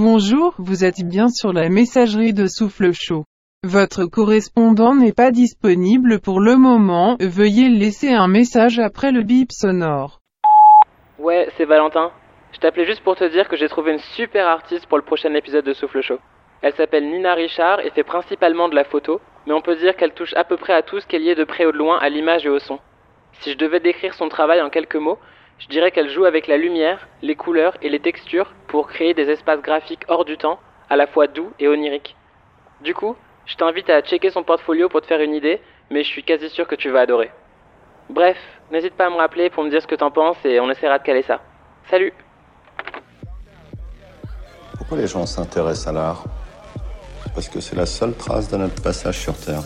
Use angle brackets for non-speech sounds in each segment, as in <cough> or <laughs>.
Bonjour, vous êtes bien sur la messagerie de Souffle Chaud. Votre correspondant n'est pas disponible pour le moment, veuillez laisser un message après le bip sonore. Ouais, c'est Valentin. Je t'appelais juste pour te dire que j'ai trouvé une super artiste pour le prochain épisode de Souffle Chaud. Elle s'appelle Nina Richard et fait principalement de la photo, mais on peut dire qu'elle touche à peu près à tout ce qu'elle y est de près ou de loin à l'image et au son. Si je devais décrire son travail en quelques mots, je dirais qu'elle joue avec la lumière, les couleurs et les textures pour créer des espaces graphiques hors du temps, à la fois doux et oniriques. Du coup, je t'invite à checker son portfolio pour te faire une idée, mais je suis quasi sûr que tu vas adorer. Bref, n'hésite pas à me rappeler pour me dire ce que t'en penses et on essaiera de caler ça. Salut Pourquoi les gens s'intéressent à l'art? Parce que c'est la seule trace de notre passage sur Terre.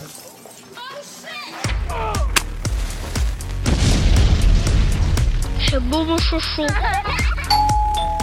Chouchou.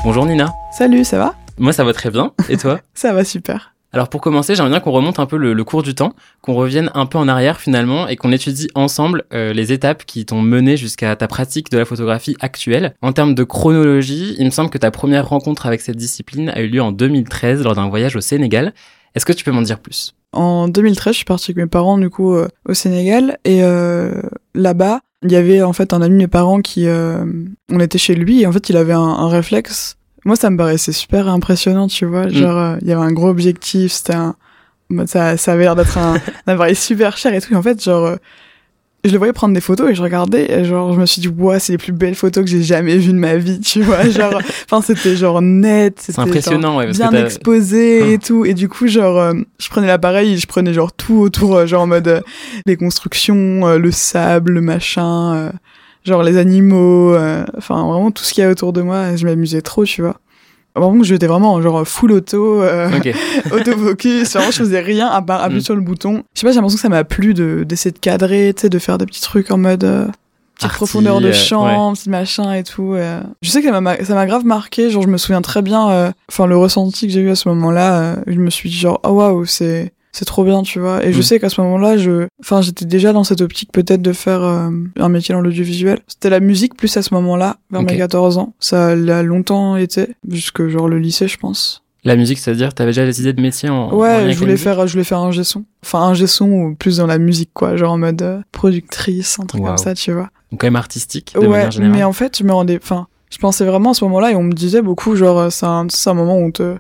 Bonjour Nina. Salut, ça va? Moi ça va très bien. Et toi? <laughs> Ça va super. Alors pour commencer, j'aimerais bien qu'on remonte un peu le, le, cours du temps, qu'on revienne un peu en arrière finalement et qu'on étudie ensemble euh, les étapes qui t'ont mené jusqu'à ta pratique de la photographie actuelle. En termes de chronologie, il me semble que ta première rencontre avec cette discipline a eu lieu en 2013 lors d'un voyage au Sénégal. Est-ce que tu peux m'en dire plus? En 2013, je suis partie avec mes parents du coup euh, au Sénégal et euh, là-bas, il y avait en fait un ami de mes parents qui, euh, on était chez lui et en fait il avait un, un réflexe moi, ça me paraissait super impressionnant, tu vois. Mm. Genre, euh, il y avait un gros objectif, c'était un. bah, Ça, ça avait l'air d'être un, <laughs> un appareil super cher et tout. Et en fait, genre, euh, je le voyais prendre des photos et je regardais et genre, je me suis dit, ouais, c'est les plus belles photos que j'ai jamais vues de ma vie, tu vois. <laughs> Genre, enfin, c'était genre net. C'était, impressionnant, genre, ouais. Parce bien que exposé Ah. et tout. Et du coup, genre, euh, je prenais l'appareil je prenais genre tout autour, euh, genre en mode euh, les constructions, le sable, le machin. genre les animaux, enfin vraiment tout ce qu'il y a autour de moi, je m'amusais trop, tu vois. Vraiment, j'étais vraiment genre full auto, euh, <laughs> autofocus, vraiment je faisais rien à part appuyer Mm. sur le bouton. Je sais pas, j'ai l'impression que ça m'a plu de d'essayer de cadrer, tu sais, de faire des petits trucs en mode euh, petite Arty, profondeur de euh, champ, petit machin et tout. euh. Je sais que ça m'a ça m'a grave marqué, genre je me souviens très bien, euh, enfin le ressenti que j'ai eu à ce moment-là, euh, je me suis dit genre oh waouh c'est c'est trop bien, tu vois. Et je Mm. sais qu'à ce moment-là, je, enfin, j'étais déjà dans cette optique peut-être de faire euh, un métier dans l'audiovisuel. C'était la musique plus à ce moment-là, vers mes 14 ans. Ça l'a longtemps été, jusque genre le lycée, je pense. La musique, c'est-à-dire, t'avais déjà des idées de métier en Ouais, je la voulais faire, je voulais faire un G-son. Enfin, un G-son ou plus dans la musique, quoi. Genre en mode euh, productrice, un truc comme ça, tu vois. Donc quand même artistique, de ouais, manière générale. mais en fait, je me rendais, enfin, je pensais vraiment à ce moment-là et on me disait beaucoup, genre, euh, c'est un, c'est un moment où on te,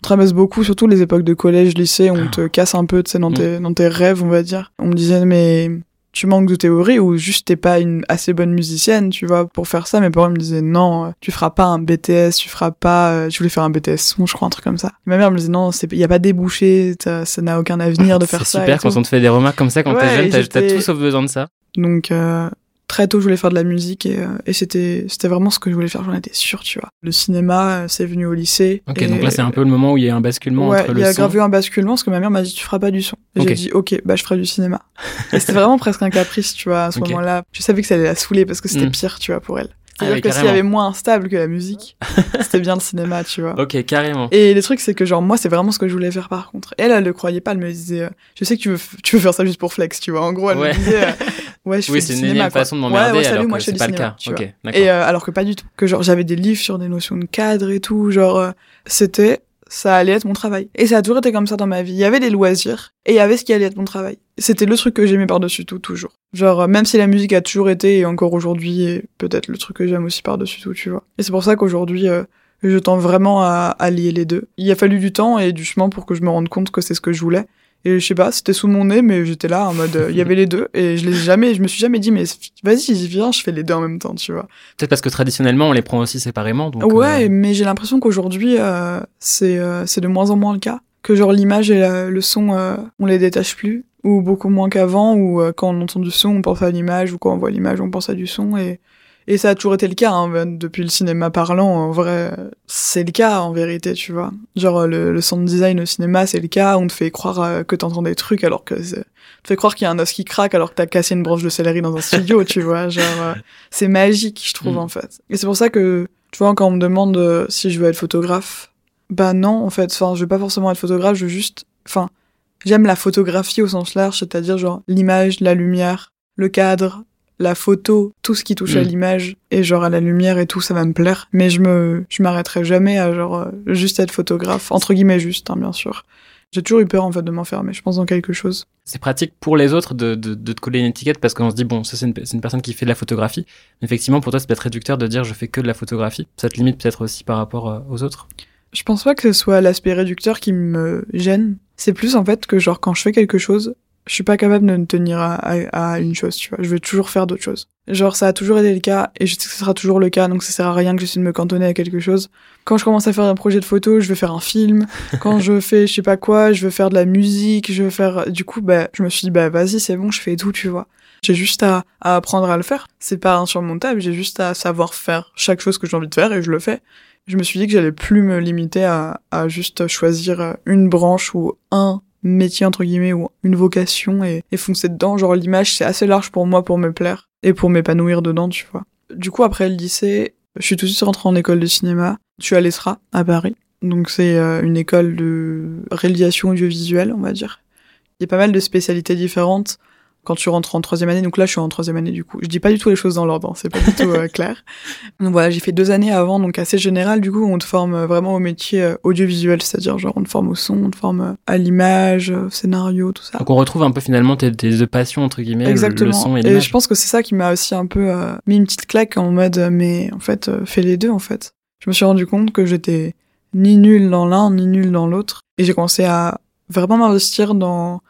on te rabaisse beaucoup, surtout les époques de collège, lycée, on Ah. te casse un peu, tu sais, dans Mm. tes, dans tes rêves, on va dire. On me disait, mais tu manques de théorie ou juste t'es pas une assez bonne musicienne, tu vois, pour faire ça. Mes parents me disaient, non, euh, tu feras pas un BTS, tu feras pas, euh, je voulais faire un BTS son, je crois, un truc comme ça. Ma mère me disait, non, il y a pas débouché, ça n'a aucun avenir de faire C'est ça. et super quand tout. on te fait des remarques comme ça quand Ouais, t'es jeune, t'as- tout sauf besoin de ça. Donc euh, très tôt, je voulais faire de la musique et, euh, et c'était c'était vraiment ce que je voulais faire. J'en étais sûre, tu vois. Le cinéma, euh, c'est venu au lycée. Ok, et- donc là c'est un peu le moment où il y a un basculement Ouais, entre il le y a son. grave eu un basculement parce que ma mère m'a dit tu feras pas du son. Et j'ai dit ok, bah je ferai du cinéma. <laughs> et c'était vraiment presque un caprice, tu vois, à ce moment-là. Je savais que ça allait la saouler parce que c'était Mm. pire, tu vois, pour elle. Ah C'est-à-dire que s'il y avait moins instable que la musique, <laughs> c'était bien le cinéma, tu vois. Ok, carrément. Et le truc, c'est que genre moi, c'est vraiment ce que je voulais faire par contre. Elle, elle le croyait pas. Elle me disait, euh, je sais que tu veux, tu veux faire ça juste pour flex, tu vois. En gros, elle Ouais. me disait, <laughs> ouais, je Oui, fais c'est du une énième façon de Ouais, m'emmerder ouais, salut, alors moi, que c'est pas le cinéma, cas. tu Ok, vois. d'accord. Et euh, alors que pas du tout. Que genre j'avais des livres sur des notions de cadre et tout. Genre euh, c'était, ça allait être mon travail. Et ça a toujours été comme ça dans ma vie. Il y avait des loisirs et il y avait ce qui allait être mon travail. C'était le truc que j'aimais par-dessus tout, toujours. Genre, euh, même si la musique a toujours été, et encore aujourd'hui, est peut-être le truc que j'aime aussi par-dessus tout, tu vois. Et c'est pour ça qu'aujourd'hui, euh, je tends vraiment à, à lier les deux. Il a fallu du temps et du chemin pour que je me rende compte que c'est ce que je voulais. Et je sais pas, c'était sous mon nez, mais j'étais là en mode, euh, il y avait les deux, et je les ai jamais, je me suis jamais dit, mais vas-y, viens, je fais les deux en même temps, tu vois. Peut-être parce que traditionnellement on les prend aussi séparément. Donc, ouais, euh, mais j'ai l'impression qu'aujourd'hui, euh, c'est euh, c'est de moins en moins le cas. Que genre l'image et la- le son, euh, on les détache plus, ou beaucoup moins qu'avant, ou euh, quand on entend du son, on pense à l'image, ou quand on voit l'image, on pense à du son, et, et ça a toujours été le cas, hein, ben, depuis le cinéma parlant, en vrai, c'est le cas en vérité, tu vois. Genre le, le sound design au cinéma, c'est le cas, on te fait croire euh, que t'entends des trucs alors que. On te fait croire qu'il y a un os qui craque alors que t'as cassé une branche de céleri dans un studio, tu vois. Genre, euh, <laughs> c'est magique, je trouve, Mm. en fait. Et c'est pour ça que, tu vois, quand on me demande euh, si je veux être photographe, bah non, en fait, enfin, je veux pas forcément être photographe, je veux juste, enfin, j'aime la photographie au sens large, c'est-à-dire genre l'image, la lumière, le cadre, la photo, tout ce qui touche à Mm. l'image et genre à la lumière et tout, ça va me plaire. Mais je me, je m'arrêterai jamais à genre euh, juste être photographe, entre guillemets juste, hein, bien sûr. J'ai toujours eu peur en fait de m'enfermer, je pense dans quelque chose. C'est pratique pour les autres de, de, de te coller une étiquette parce qu'on se dit, bon, ça c'est une, c'est une personne qui fait de la photographie. Mais effectivement, pour toi, c'est peut-être réducteur de dire je fais que de la photographie. Ça te limite peut-être aussi par rapport euh, aux autres. Je pense pas que ce soit l'aspect réducteur qui me gêne. C'est plus en fait que genre quand je fais quelque chose, je suis pas capable de me tenir à, à, à une chose, tu vois. Je veux toujours faire d'autres choses. Genre ça a toujours été le cas et je sais que ce sera toujours le cas, donc ça sert à rien que j'essaie de me cantonner à quelque chose. Quand je commence à faire un projet de photo, je veux faire un film. <laughs> Quand je fais je sais pas quoi, je veux faire de la musique, je veux faire. Du coup, bah je me suis dit bah vas-y c'est bon, je fais tout, tu vois. J'ai juste à, à apprendre à le faire. C'est pas insurmontable, j'ai juste à savoir faire chaque chose que j'ai envie de faire et je le fais je me suis dit que j'allais plus me limiter à, à juste choisir une branche ou un métier entre guillemets ou une vocation et, et foncer dedans. Genre l'image c'est assez large pour moi pour me plaire et pour m'épanouir dedans, tu vois. Du coup après le lycée, je suis tout de suite rentrée en école de cinéma. Suis à l'ESRA à Paris. Donc c'est euh, une école de réalisation audiovisuelle, on va dire. Il y a pas mal de spécialités différentes quand tu rentres en troisième année. Donc là, je suis en troisième année du coup. Je dis pas du tout les choses dans l'ordre, hein, c'est pas du tout euh, <laughs> clair. Donc voilà, j'ai fait deux années avant, donc assez général. Du coup, on te forme euh, vraiment au métier euh, audiovisuel, c'est-à-dire genre on te forme au son, on te forme à l'image, au scénario, tout ça. Donc on retrouve un peu finalement tes, tes deux passions, entre guillemets, le- Exactement. le son et et l'image. je pense que c'est ça qui m'a aussi un peu euh, mis une petite claque en mode, mais en fait, euh, fais les deux en fait. Je me suis rendu compte que j'étais ni nul dans l'un ni nul dans l'autre, et j'ai commencé à vraiment m'investir dans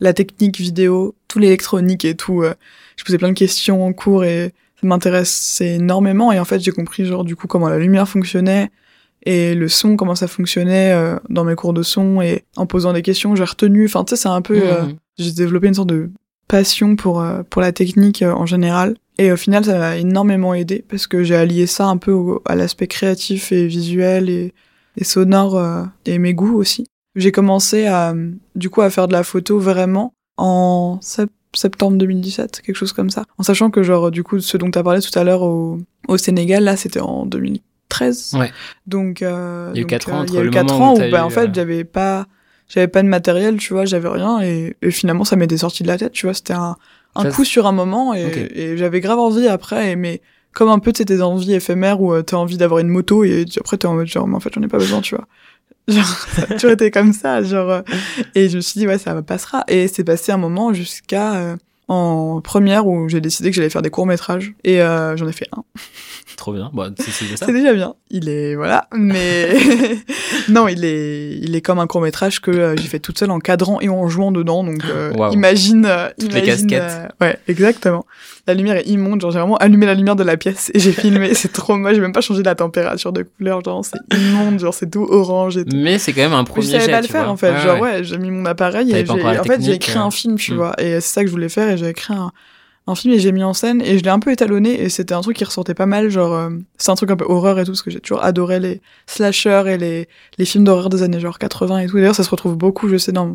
la technique vidéo, tout l'électronique et tout. euh. Je posais plein de questions en cours et ça m'intéressait énormément. Et en fait, j'ai compris genre du coup comment la lumière fonctionnait et le son, comment ça fonctionnait euh, dans mes cours de son. Et en posant des questions, j'ai retenu. Enfin, tu sais, c'est un peu. euh, Mhm. j'ai développé une sorte de passion pour euh, pour la technique euh, en général. Et au final, ça m'a énormément aidé parce que j'ai allié ça un peu au- à l'aspect créatif et visuel et, et sonore euh, et mes goûts aussi. J'ai commencé à du coup à faire de la photo vraiment en sep- septembre 2017, quelque chose comme ça. En sachant que genre du coup ce dont tu as parlé tout à l'heure au, au Sénégal là, c'était en 2013. Ouais. Donc euh, Il y a eu donc, quatre euh, ans il y a entre eu ans où bah, en fait euh, j'avais pas j'avais pas de matériel, tu vois, j'avais rien et, et finalement ça m'était sorti de la tête, tu vois, c'était un, un Ça, coup sur un moment et, et j'avais grave envie après, et, mais comme un peu tes envies éphémères où euh, t'as envie d'avoir une moto et après t'es en mode genre mais en fait j'en ai pas besoin, tu vois. <laughs> Genre ça a toujours été comme ça, genre euh, et je me suis dit ouais ça passera. Et c'est passé un moment jusqu'à euh, en première où j'ai décidé que j'allais faire des courts métrages et euh, j'en ai fait un. Trop bien. Bon, c'est c'est déjà bien. Il est voilà, mais <laughs> non, il est il est comme un court métrage que euh, j'ai fait toute seule en cadrant et en jouant dedans. Donc euh, imagine, Toutes les casquettes. ouais, exactement. La lumière est immonde. Genre j'ai vraiment allumé la lumière de la pièce et j'ai filmé. <laughs> c'est trop moche. J'ai même pas changé la température de couleur. Genre c'est immonde. Genre c'est tout orange et tout. Mais c'est quand même un premier je savais jet, pas le faire vois. en fait. Ouais, Genre ouais. ouais, j'ai mis mon appareil et en fait j'ai écrit un film, tu Mm. vois. Et c'est ça que je voulais faire et j'ai écrit un un film et j'ai mis en scène et je l'ai un peu étalonné et c'était un truc qui ressortait pas mal genre euh, c'est un truc un peu horreur et tout parce que j'ai toujours adoré les slashers et les les films d'horreur des années genre 80 et tout. D'ailleurs ça se retrouve beaucoup je sais dans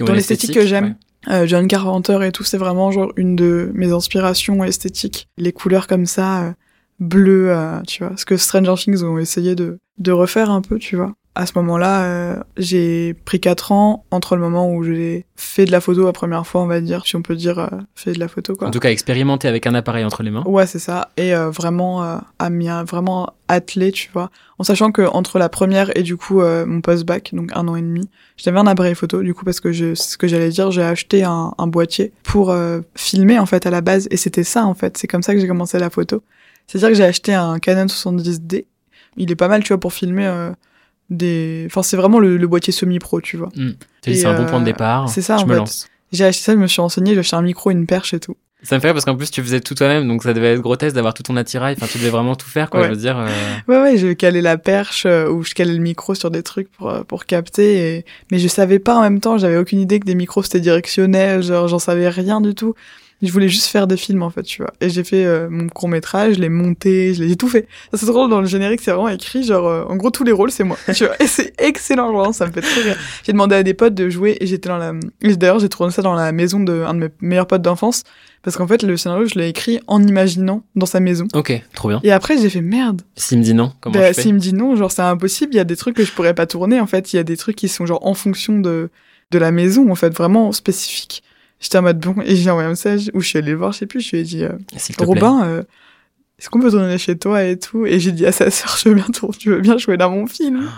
dans l'esthétique esthétique, que j'aime. euh, John Carpenter et tout c'est vraiment genre une de mes inspirations esthétiques. Les couleurs comme ça euh, bleues euh, tu vois. Ce que Stranger Things ont essayé de de refaire un peu tu vois à ce moment-là, euh, j'ai pris quatre ans entre le moment où j'ai fait de la photo la première fois, on va dire, si on peut dire euh, fait de la photo quoi. En tout cas, expérimenter avec un appareil entre les mains. Ouais, c'est ça. Et euh, vraiment euh, à m'y vraiment attelé, tu vois. En sachant que entre la première et du coup euh, mon post-bac, donc un an et demi, j'avais un appareil photo. Du coup, parce que je, c'est ce que j'allais dire, j'ai acheté un, un boîtier pour euh, filmer en fait à la base. Et c'était ça en fait. C'est comme ça que j'ai commencé la photo. C'est-à-dire que j'ai acheté un Canon 70D. Il est pas mal, tu vois, pour filmer euh, des. Enfin, c'est vraiment le, le boîtier semi-pro, tu vois. Et, c'est un bon euh, point de départ. c'est ça, Je en me fait. lance. J'ai acheté ça, je me suis renseigné, j'ai acheté un micro, une perche et tout. Ça me fait rire parce qu'en plus, tu faisais tout toi-même, donc ça devait être grotesque d'avoir tout ton attirail. Enfin, tu devais vraiment tout faire, quoi. Ouais. Je veux dire. euh, Ouais, ouais, je calais la perche euh, ou je calais le micro sur des trucs pour, euh, pour capter. Et... Mais je savais pas en même temps, j'avais aucune idée que des micros c'était directionnel, genre j'en savais rien du tout. Je voulais juste faire des films en fait, tu vois. Et j'ai fait euh, mon court métrage, je l'ai monté, je l'ai tout fait. Ça c'est drôle dans le générique, c'est vraiment écrit genre euh, en gros tous les rôles c'est moi, tu vois. Et c'est excellent, vraiment, ça me fait trop rire. J'ai demandé à des potes de jouer et j'étais dans la. D'ailleurs j'ai tourné ça dans la maison de un de mes meilleurs potes d'enfance parce qu'en fait le scénario je l'ai écrit en imaginant dans sa maison. Ok, trop bien. Et après j'ai fait merde. S'il me dit non, comment Bah, je fais s'il me dit non, genre c'est impossible, il y a des trucs que je pourrais pas tourner en fait, il y a des trucs qui sont genre en fonction de de la maison en fait, vraiment spécifiques. J'étais en mode bon, et j'ai envoyé un message où je suis allée le voir, je sais plus, je lui ai dit, euh. Robin, euh, est-ce qu'on peut tourner chez toi et tout? Et j'ai dit à sa sœur, je veux bien tourner, tu veux bien jouer dans mon film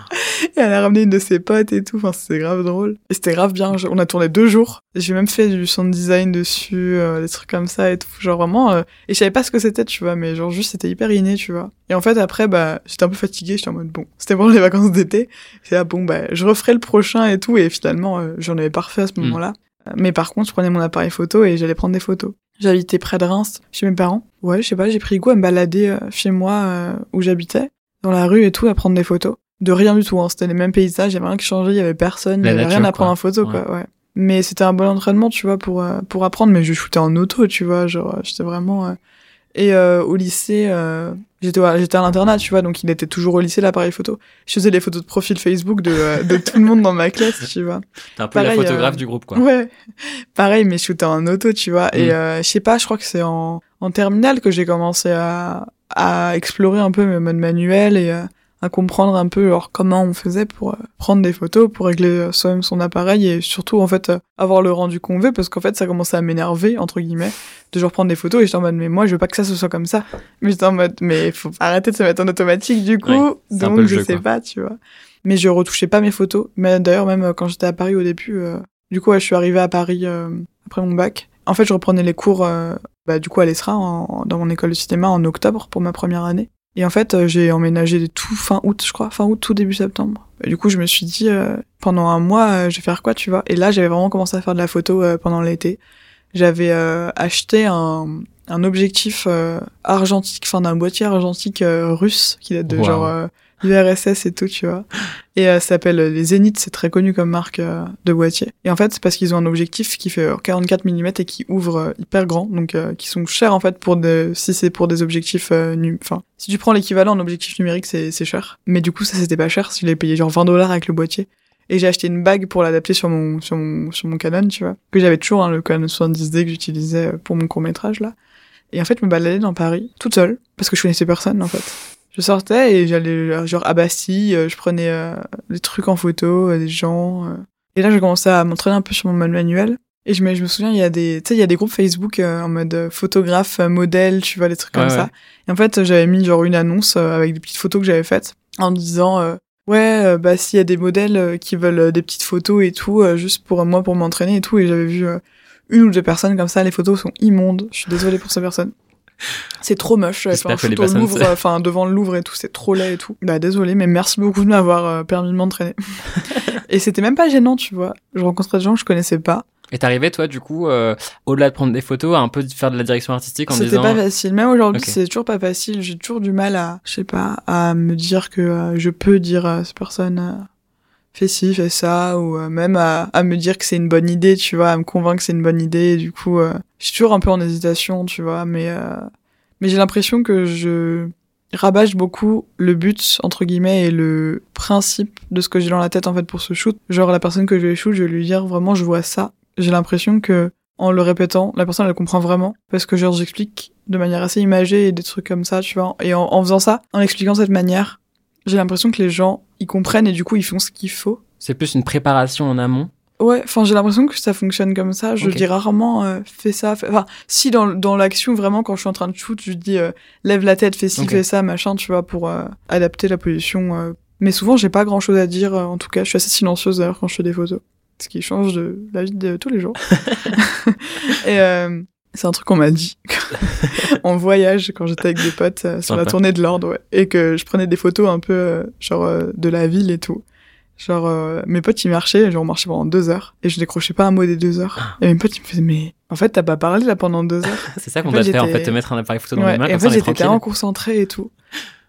Et elle a ramené une de ses potes et tout, enfin c'était grave drôle. Et c'était grave bien, on a tourné deux jours. J'ai même fait du sound design dessus, euh, des trucs comme ça et tout, genre vraiment... euh, Et je savais pas ce que c'était, tu vois, mais genre juste c'était hyper inné, tu vois. Et en fait après, bah j'étais un peu fatiguée, j'étais en mode bon, c'était pendant les vacances d'été. C'est là, bon, bah je referai le prochain et tout, et finalement euh, j'en avais pas refait à ce Mm. moment-là. Mais par contre, je prenais mon appareil photo et j'allais prendre des photos. J'habitais près de Reims, chez mes parents. Ouais, je sais pas, j'ai pris goût à me balader euh, chez moi euh, où j'habitais, dans la rue et tout, à prendre des photos. De rien du tout, hein. c'était les mêmes paysages, il y avait rien qui changeait, il y avait personne, il y avait nature, rien à prendre en photo, quoi, ouais. Mais c'était un bon entraînement, tu vois, pour, euh, pour apprendre, mais je shootais en auto, tu vois, genre, j'étais vraiment... Et euh, au lycée, euh, j'étais ouais, j'étais à l'internat, tu vois, donc il était toujours au lycée, l'appareil photo. Je faisais les photos de profil Facebook de, euh, de tout le monde dans ma classe, tu vois. T'es un peu la pareil, photographe euh, du groupe, quoi. Ouais. Pareil, mais je shootais en auto, tu vois. Et Mm. euh, je sais pas, je crois que c'est en, en terminale que j'ai commencé à, à explorer un peu mes modes manuels et euh, à comprendre un peu alors, comment on faisait pour euh, prendre des photos, pour régler euh, soi-même son appareil et surtout, en fait, euh, avoir le rendu qu'on veut parce qu'en fait, ça commençait à m'énerver, entre guillemets, de genre prendre des photos et j'étais en mode, mais moi, je veux pas que ça se soit comme ça. Mais j'étais en mode, mais faut arrêter de se mettre en automatique du coup. Donc, je jeu, sais quoi. pas, tu vois. Mais je retouchais pas mes photos. Mais d'ailleurs, même quand j'étais à Paris au début, euh, du coup, ouais, je suis arrivée à Paris après mon bac. En fait, je reprenais les cours, bah, du coup, à l'ESRA, dans mon école de cinéma, en octobre, pour ma première année. Et en fait, euh, j'ai emménagé tout fin août, je crois, fin août, tout début septembre. Et du coup, je me suis dit, euh, pendant un mois, euh, je vais faire quoi, tu vois? Et là, j'avais vraiment commencé à faire de la photo euh, pendant l'été. J'avais acheté un, un objectif argentique, enfin d'un boîtier argentique russe, qui date de Wow. genre l'URSS et tout, tu vois. Et euh, ça s'appelle euh, les Zénith, c'est très connu comme marque euh, de boîtier. Et en fait, c'est parce qu'ils ont un objectif qui fait euh, 44 mm et qui ouvre euh, hyper grand, donc euh, qui sont chers en fait pour de, si c'est pour des objectifs, euh, enfin, si tu prends l'équivalent en objectif numérique, c'est c'est cher. Mais du coup, ça c'était pas cher, je l'ai payé genre 20 dollars avec le boîtier. Et j'ai acheté une bague pour l'adapter sur mon, sur mon, sur mon Canon, tu vois. Que j'avais toujours, hein, le Canon 70D que j'utilisais euh, pour mon court métrage là. Et en fait, je me baladais dans Paris, toute seule, parce que je connaissais personne en fait. Je sortais et j'allais euh, genre à Bastille, euh, je prenais euh, des trucs en photo, des gens. euh. Et là, j'ai commencé à m'entraîner un peu sur mon manuel. Et je me, je me souviens, il y a des, tu sais, il y a des groupes Facebook euh, en mode photographe, modèle, tu vois, des trucs comme Ouais, ça. Et en fait, j'avais mis genre une annonce avec des petites photos que j'avais faites en disant euh, ouais, bah s'il y a des modèles qui veulent des petites photos et tout, juste pour moi pour m'entraîner et tout. Et j'avais vu une ou deux personnes comme ça. Les photos sont immondes. Je suis désolée pour ces personnes. C'est trop moche. Un que les shoot au Louvre, enfin devant le Louvre et tout, c'est trop laid et tout. Bah désolée, mais merci beaucoup de m'avoir euh, permis de m'entraîner. <laughs> et c'était même pas gênant, tu vois. Je rencontrais des gens que je connaissais pas. Et t'arrivais, toi, du coup, euh, au-delà de prendre des photos, à un peu faire de la direction artistique en C'était disant. pas facile. Même aujourd'hui, c'est toujours pas facile. J'ai toujours du mal à, je sais pas, à me dire que euh, je peux dire à cette personne euh, fais ci, fais ça, ou euh, même à, à me dire que c'est une bonne idée, tu vois, à me convaincre que c'est une bonne idée. Du coup, euh, je suis toujours un peu en hésitation, tu vois, mais euh, mais j'ai l'impression que je rabâche beaucoup le but entre guillemets et le principe de ce que j'ai dans la tête en fait pour ce shoot. Genre la personne que je vais shoot, je vais lui dire vraiment je vois ça. J'ai l'impression que en le répétant, la personne elle comprend vraiment parce que genre j'explique de manière assez imagée et des trucs comme ça, tu vois. Et en, en faisant ça, en expliquant cette manière, j'ai l'impression que les gens ils comprennent et du coup ils font ce qu'il faut. C'est plus une préparation en amont. Ouais, enfin j'ai l'impression que ça fonctionne comme ça. Je dis rarement euh, fais ça. fais- Enfin si dans dans l'action vraiment quand je suis en train de shoot, je dis euh, lève la tête, fais ci, fais ça, machin, tu vois, pour euh, adapter la position. euh. Mais souvent j'ai pas grand chose à dire. euh, en tout cas, je suis assez silencieuse d'ailleurs quand je fais des photos, ce qui change de la vie de tous les jours. <laughs> <laughs> Et euh, c'est un truc qu'on m'a dit <laughs> en voyage quand j'étais avec des potes euh, sur la tournée de l'ordre, ouais, et que je prenais des photos un peu euh, genre euh, de la ville et tout. Genre mes potes ils marchaient, genre on marchait pendant deux heures et je décrochais pas un mot des deux heures. Et mes potes ils me faisaient mais en fait t'as pas parlé là pendant deux heures? <laughs> C'est ça qu'on doit faire, en fait, te mettre un appareil photo dans Ouais, les mains, et en fait j'étais tellement concentrée et tout.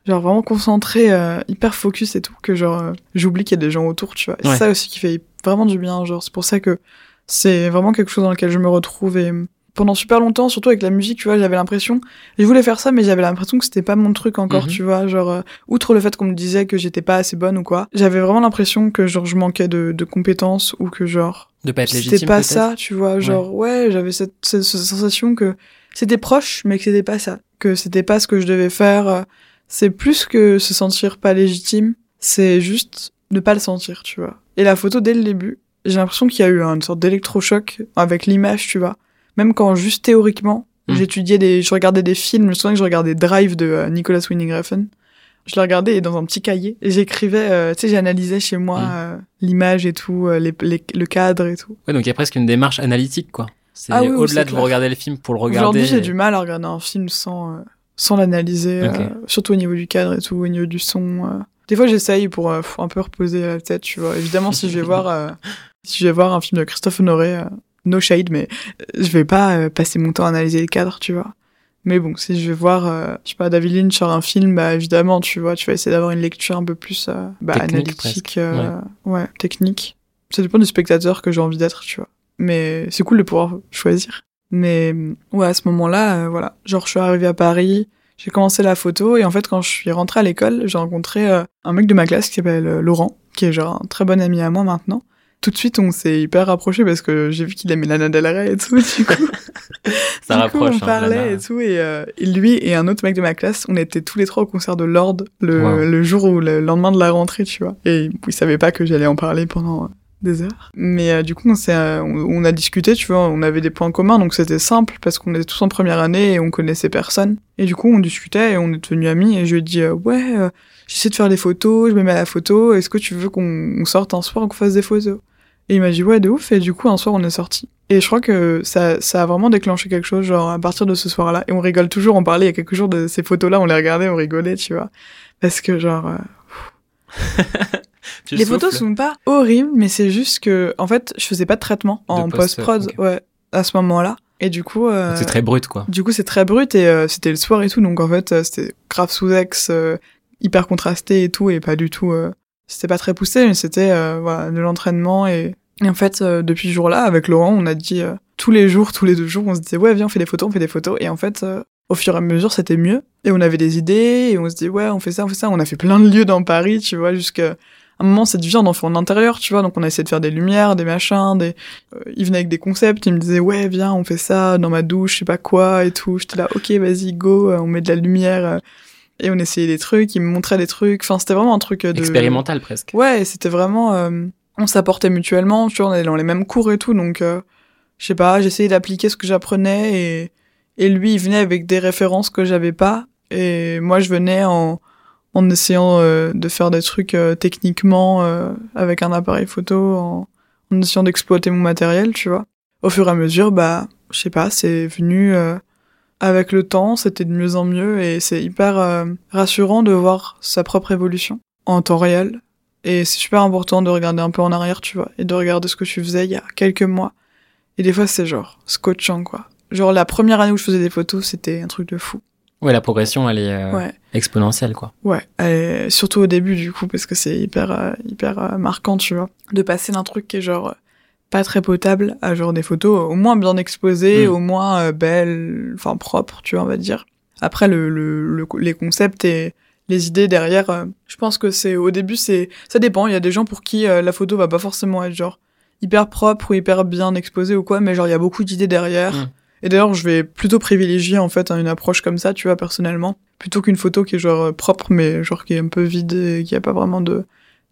Genre vraiment concentrée, euh, hyper focus et tout, que genre j'oublie qu'il y a des gens autour, tu vois. Et Ouais. C'est ça aussi qui fait vraiment du bien, genre c'est pour ça que c'est vraiment quelque chose dans lequel je me retrouve et pendant super longtemps, surtout avec la musique, tu vois, j'avais l'impression, je voulais faire ça, mais j'avais l'impression que c'était pas mon truc encore, Mhm. tu vois, genre, euh, outre le fait qu'on me disait que j'étais pas assez bonne ou quoi, j'avais vraiment l'impression que genre je manquais de, de compétences ou que genre De pas être c'était légitime. pas peut-être. ça, tu vois, genre ouais, j'avais cette, cette, cette sensation que c'était proche, mais que c'était pas ça, que c'était pas ce que je devais faire. euh, C'est plus que se sentir pas légitime, c'est juste ne pas le sentir, tu vois. Et la photo dès le début, j'ai l'impression qu'il y a eu une sorte d'électrochoc avec l'image, tu vois. Même quand juste théoriquement, Mm. j'étudiais des, je regardais des films, je me souviens que je regardais Drive de euh, Nicolas Winding Refn. Je le regardais dans un petit cahier et j'écrivais, euh, tu sais, j'analysais chez moi Mm. euh, l'image et tout, les, les- le cadre et tout. Ouais, donc il y a presque une démarche analytique, quoi. C'est Ah oui, au-delà de vous regarder le film pour le regarder. Aujourd'hui, j'ai du mal à regarder un film sans, euh, sans l'analyser, Ok. euh, surtout au niveau du cadre et tout, au niveau du son. Des fois, j'essaye pour un peu reposer la tête, tu vois. Évidemment, <laughs> si je vais voir, si je vais voir un film de Christophe Honoré, no shade, mais euh, je vais pas euh, passer mon temps à analyser les cadres, tu vois. Mais bon, si je vais voir, euh, je sais pas, David Lynch sur un film, bah évidemment, tu vois, tu vas essayer d'avoir une lecture un peu plus euh, bah, Technique, analytique, euh, ouais. technique. Ça dépend du spectateur que j'ai envie d'être, tu vois. Mais c'est cool de pouvoir choisir. Mais ouais, à ce moment-là, voilà, genre je suis arrivée à Paris, j'ai commencé la photo et en fait quand je suis rentrée à l'école, j'ai rencontré un mec de ma classe qui s'appelle Laurent, qui est genre un très bon ami à moi maintenant. Tout de suite, on s'est hyper rapprochés parce que j'ai vu qu'il aimait Lana Del Rey et tout. Du coup, <laughs> Ça du rapproche, coup, on hein, parlait Lana. et tout. Et, euh, et lui et un autre mec de ma classe, on était tous les trois au concert de Lord le, Wow. le jour où le lendemain de la rentrée, tu vois. Et il savait pas que j'allais en parler pendant euh, des heures. Mais euh, du coup, on, s'est, euh, on, on a discuté, tu vois, on avait des points communs, donc c'était simple parce qu'on était tous en première année et on connaissait personne. Et du coup, on discutait et on est devenus amis. Et je lui ai dit, euh, ouais, euh, j'essaie de faire des photos, je me mets à la photo. Est-ce que tu veux qu'on on sorte un soir qu'on fasse des photos? Et il m'a dit, ouais, de ouf. Et du coup, un soir, on est sortis. Et je crois que ça, ça a vraiment déclenché quelque chose, genre à partir de ce soir-là. Et on rigole toujours, on parlait il y a quelques jours de ces photos-là, on les regardait, on rigolait, tu vois. Parce que genre, euh, <laughs> les souffles. photos sont pas horribles, mais c'est juste que, en fait, je faisais pas de traitement en post- post-prod, ouais, à ce moment-là. Et du coup, euh, C'est très brut, quoi. du coup, c'est très brut et euh, c'était le soir et tout, donc en fait, euh, c'était grave sous ex, euh, hyper contrasté et tout, et pas du tout. euh, c'était pas très poussé, mais c'était euh, voilà de l'entraînement et, et en fait, euh, depuis ce jour-là, avec Laurent, on a dit euh, tous les jours, tous les deux jours, on se disait ouais, viens, on fait des photos, on fait des photos, et en fait. euh, au fur et à mesure, c'était mieux. Et on avait des idées, et on se dit, ouais, on fait ça, on fait ça. On a fait plein de lieux dans Paris, tu vois, jusqu'à un moment, cette vie, on en fait en intérieur, tu vois. Donc, on a essayé de faire des lumières, des machins, des, euh, il venait avec des concepts, il me disait, ouais, viens, on fait ça dans ma douche, je sais pas quoi, et tout. J'étais là, ok, vas-y, go, euh, on met de la lumière. Et on essayait des trucs, il me montrait des trucs. Enfin, c'était vraiment un truc euh, de... Expérimental, presque. Ouais, c'était vraiment... euh, on s'apportait mutuellement, tu vois, on allait dans les mêmes cours et tout, donc... euh, je sais pas, j'essayais d'appliquer ce que j'apprenais, et, et lui, il venait avec des références que j'avais pas, et moi, je venais en, en essayant euh, de faire des trucs euh, techniquement euh, avec un appareil photo, en, en essayant d'exploiter mon matériel, tu vois. Au fur et à mesure, bah, je sais pas, c'est venu euh, avec le temps, c'était de mieux en mieux, et c'est hyper euh, rassurant de voir sa propre évolution en temps réel. Et c'est super important de regarder un peu en arrière, tu vois, et de regarder ce que tu faisais il y a quelques mois. Et des fois, c'est genre scotchant, quoi. Genre, la première année où je faisais des photos, c'était un truc de fou. Ouais, la progression, elle est euh, Ouais. exponentielle, quoi. Ouais, surtout au début du coup parce que c'est hyper euh, hyper marquant, tu vois, de passer d'un truc qui est genre pas très potable à genre des photos au moins bien exposées, Mm. au moins euh, belles, enfin propres, tu vois, on va dire. Après le, le, le- les concepts et les idées derrière, euh, je pense que c'est au début c'est ça dépend, il y a des gens pour qui euh, la photo va pas forcément être genre hyper propre ou hyper bien exposée ou quoi, mais genre il y a beaucoup d'idées derrière. Mm. Et d'ailleurs, je vais plutôt privilégier en fait une approche comme ça, tu vois, personnellement, plutôt qu'une photo qui est genre propre, mais genre qui est un peu vide et qui a pas vraiment de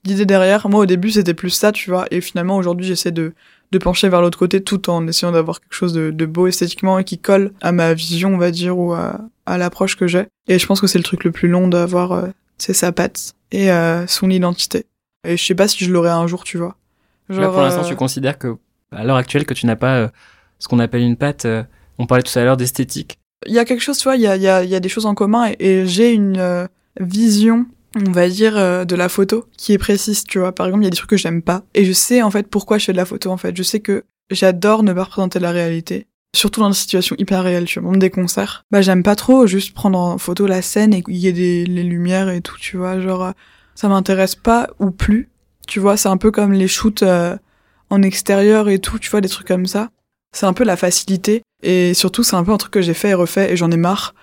d'idée derrière. Moi, au début, c'était plus ça, tu vois, et finalement, aujourd'hui, j'essaie de de pencher vers l'autre côté tout en essayant d'avoir quelque chose de, de beau esthétiquement et qui colle à ma vision, on va dire, ou à, à l'approche que j'ai. Et je pense que c'est le truc le plus long d'avoir, euh, c'est sa patte et euh, son identité. Et je sais pas si je l'aurai un jour, tu vois. Là, pour l'instant, euh, tu considères que, à l'heure actuelle, que tu n'as pas euh, ce qu'on appelle une patte. on parlait tout à l'heure d'esthétique. il y a quelque chose, tu vois, il y a, il y, a, il y a des choses en commun et, et j'ai une euh, vision, on va dire, euh, de la photo qui est précise, tu vois. Par exemple, il y a des trucs que j'aime pas et je sais en fait pourquoi je fais de la photo en fait. Je sais que j'adore ne pas représenter la réalité. Surtout dans des situations hyper réelles, tu vois, même des concerts. Bah, j'aime pas trop juste prendre en photo la scène et qu'il y ait des, les lumières et tout, tu vois. Genre, euh, ça m'intéresse pas ou plus. Tu vois, c'est un peu comme les shoots euh, en extérieur et tout, tu vois, des trucs comme ça. C'est un peu la facilité. Et surtout, c'est un peu un truc que j'ai fait et refait et j'en ai marre.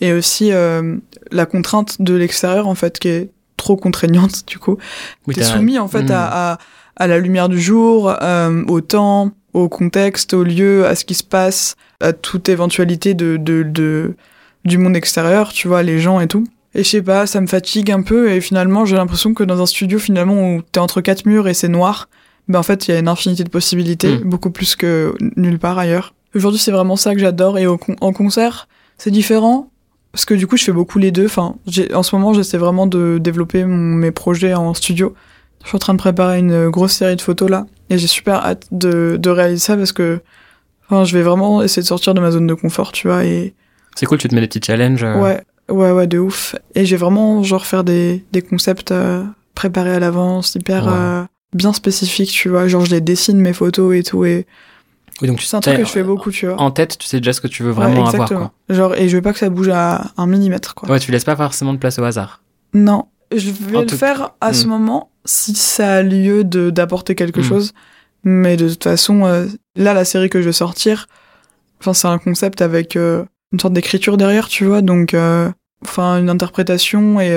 Et aussi euh, la contrainte de l'extérieur, en fait, qui est trop contraignante, <laughs> du coup. Oui, T'es soumis, en fait, à, à, à la lumière du jour, euh, au temps, au contexte, au lieu, à ce qui se passe, à toute éventualité de, de, de, du monde extérieur, tu vois, les gens et tout. Et je sais pas, ça me fatigue un peu et finalement, j'ai l'impression que dans un studio, finalement, où t'es entre quatre murs et c'est noir, ben en fait, il y a une infinité de possibilités, Mm. beaucoup plus que nulle part ailleurs. Aujourd'hui, c'est vraiment ça que j'adore. Et au con- en concert, c'est différent. Parce que du coup, je fais beaucoup les deux. Enfin, j'ai- en ce moment, j'essaie vraiment de développer mon- mes projets en studio. Je suis en train de préparer une grosse série de photos là. Et j'ai super hâte de, de réaliser ça parce que enfin, je vais vraiment essayer de sortir de ma zone de confort, tu vois. Et C'est cool, tu te mets des petits challenges. euh, ouais, ouais, ouais, de ouf. Et j'ai vraiment, genre, faire des, des concepts euh, préparés à l'avance, hyper euh, bien spécifiques, tu vois. Genre, je les dessine, mes photos et tout. Et Oui, donc tu c'est un truc que je fais beaucoup, tu vois. En tête, tu sais déjà ce que tu veux Ouais, vraiment avoir, quoi. Genre, et je veux pas que ça bouge à un millimètre, quoi. Ouais, tu laisses pas forcément de place au hasard. Non, je vais En le tout- faire à ce Hmm. moment si ça a lieu d'apporter quelque Hmm. chose. Mais de toute façon, euh, là, la série que je vais sortir, enfin, c'est un concept avec euh, une sorte d'écriture derrière, tu vois. Donc, euh, enfin, une interprétation et,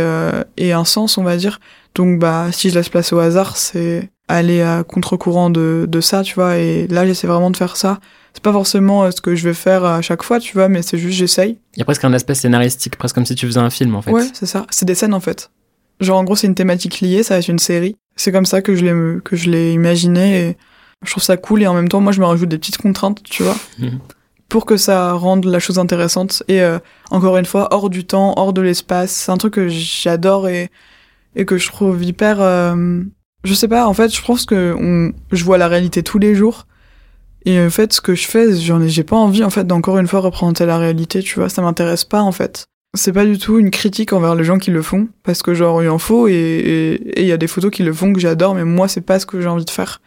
et un sens, on va dire. Donc, bah, si je laisse place au hasard, c'est aller à contre-courant de, de ça, tu vois. Et là, j'essaie vraiment de faire ça. C'est pas forcément euh, ce que je vais faire à chaque fois, tu vois, mais c'est juste j'essaye. Il y a presque un aspect scénaristique, presque comme si tu faisais un film, en fait. Ouais, c'est ça. C'est des scènes en fait. Genre en gros c'est une thématique liée, ça va être une série. C'est comme ça que je l'ai que je l'ai imaginé et je trouve ça cool et en même temps moi je me rajoute des petites contraintes, tu vois, <laughs> Mhm. pour que ça rende la chose intéressante et euh, encore une fois hors du temps, hors de l'espace. C'est un truc que j'adore et et que je trouve hyper. euh, je sais pas. En fait, je pense que je vois la réalité tous les jours. Et en fait, ce que je fais, j'ai pas envie en fait d'encore une fois représenter la réalité, tu vois. Ça m'intéresse pas en fait. C'est pas du tout une critique envers les gens qui le font, parce que genre il en faut et il y a des photos qui le font que j'adore, mais moi c'est pas ce que j'ai envie de faire.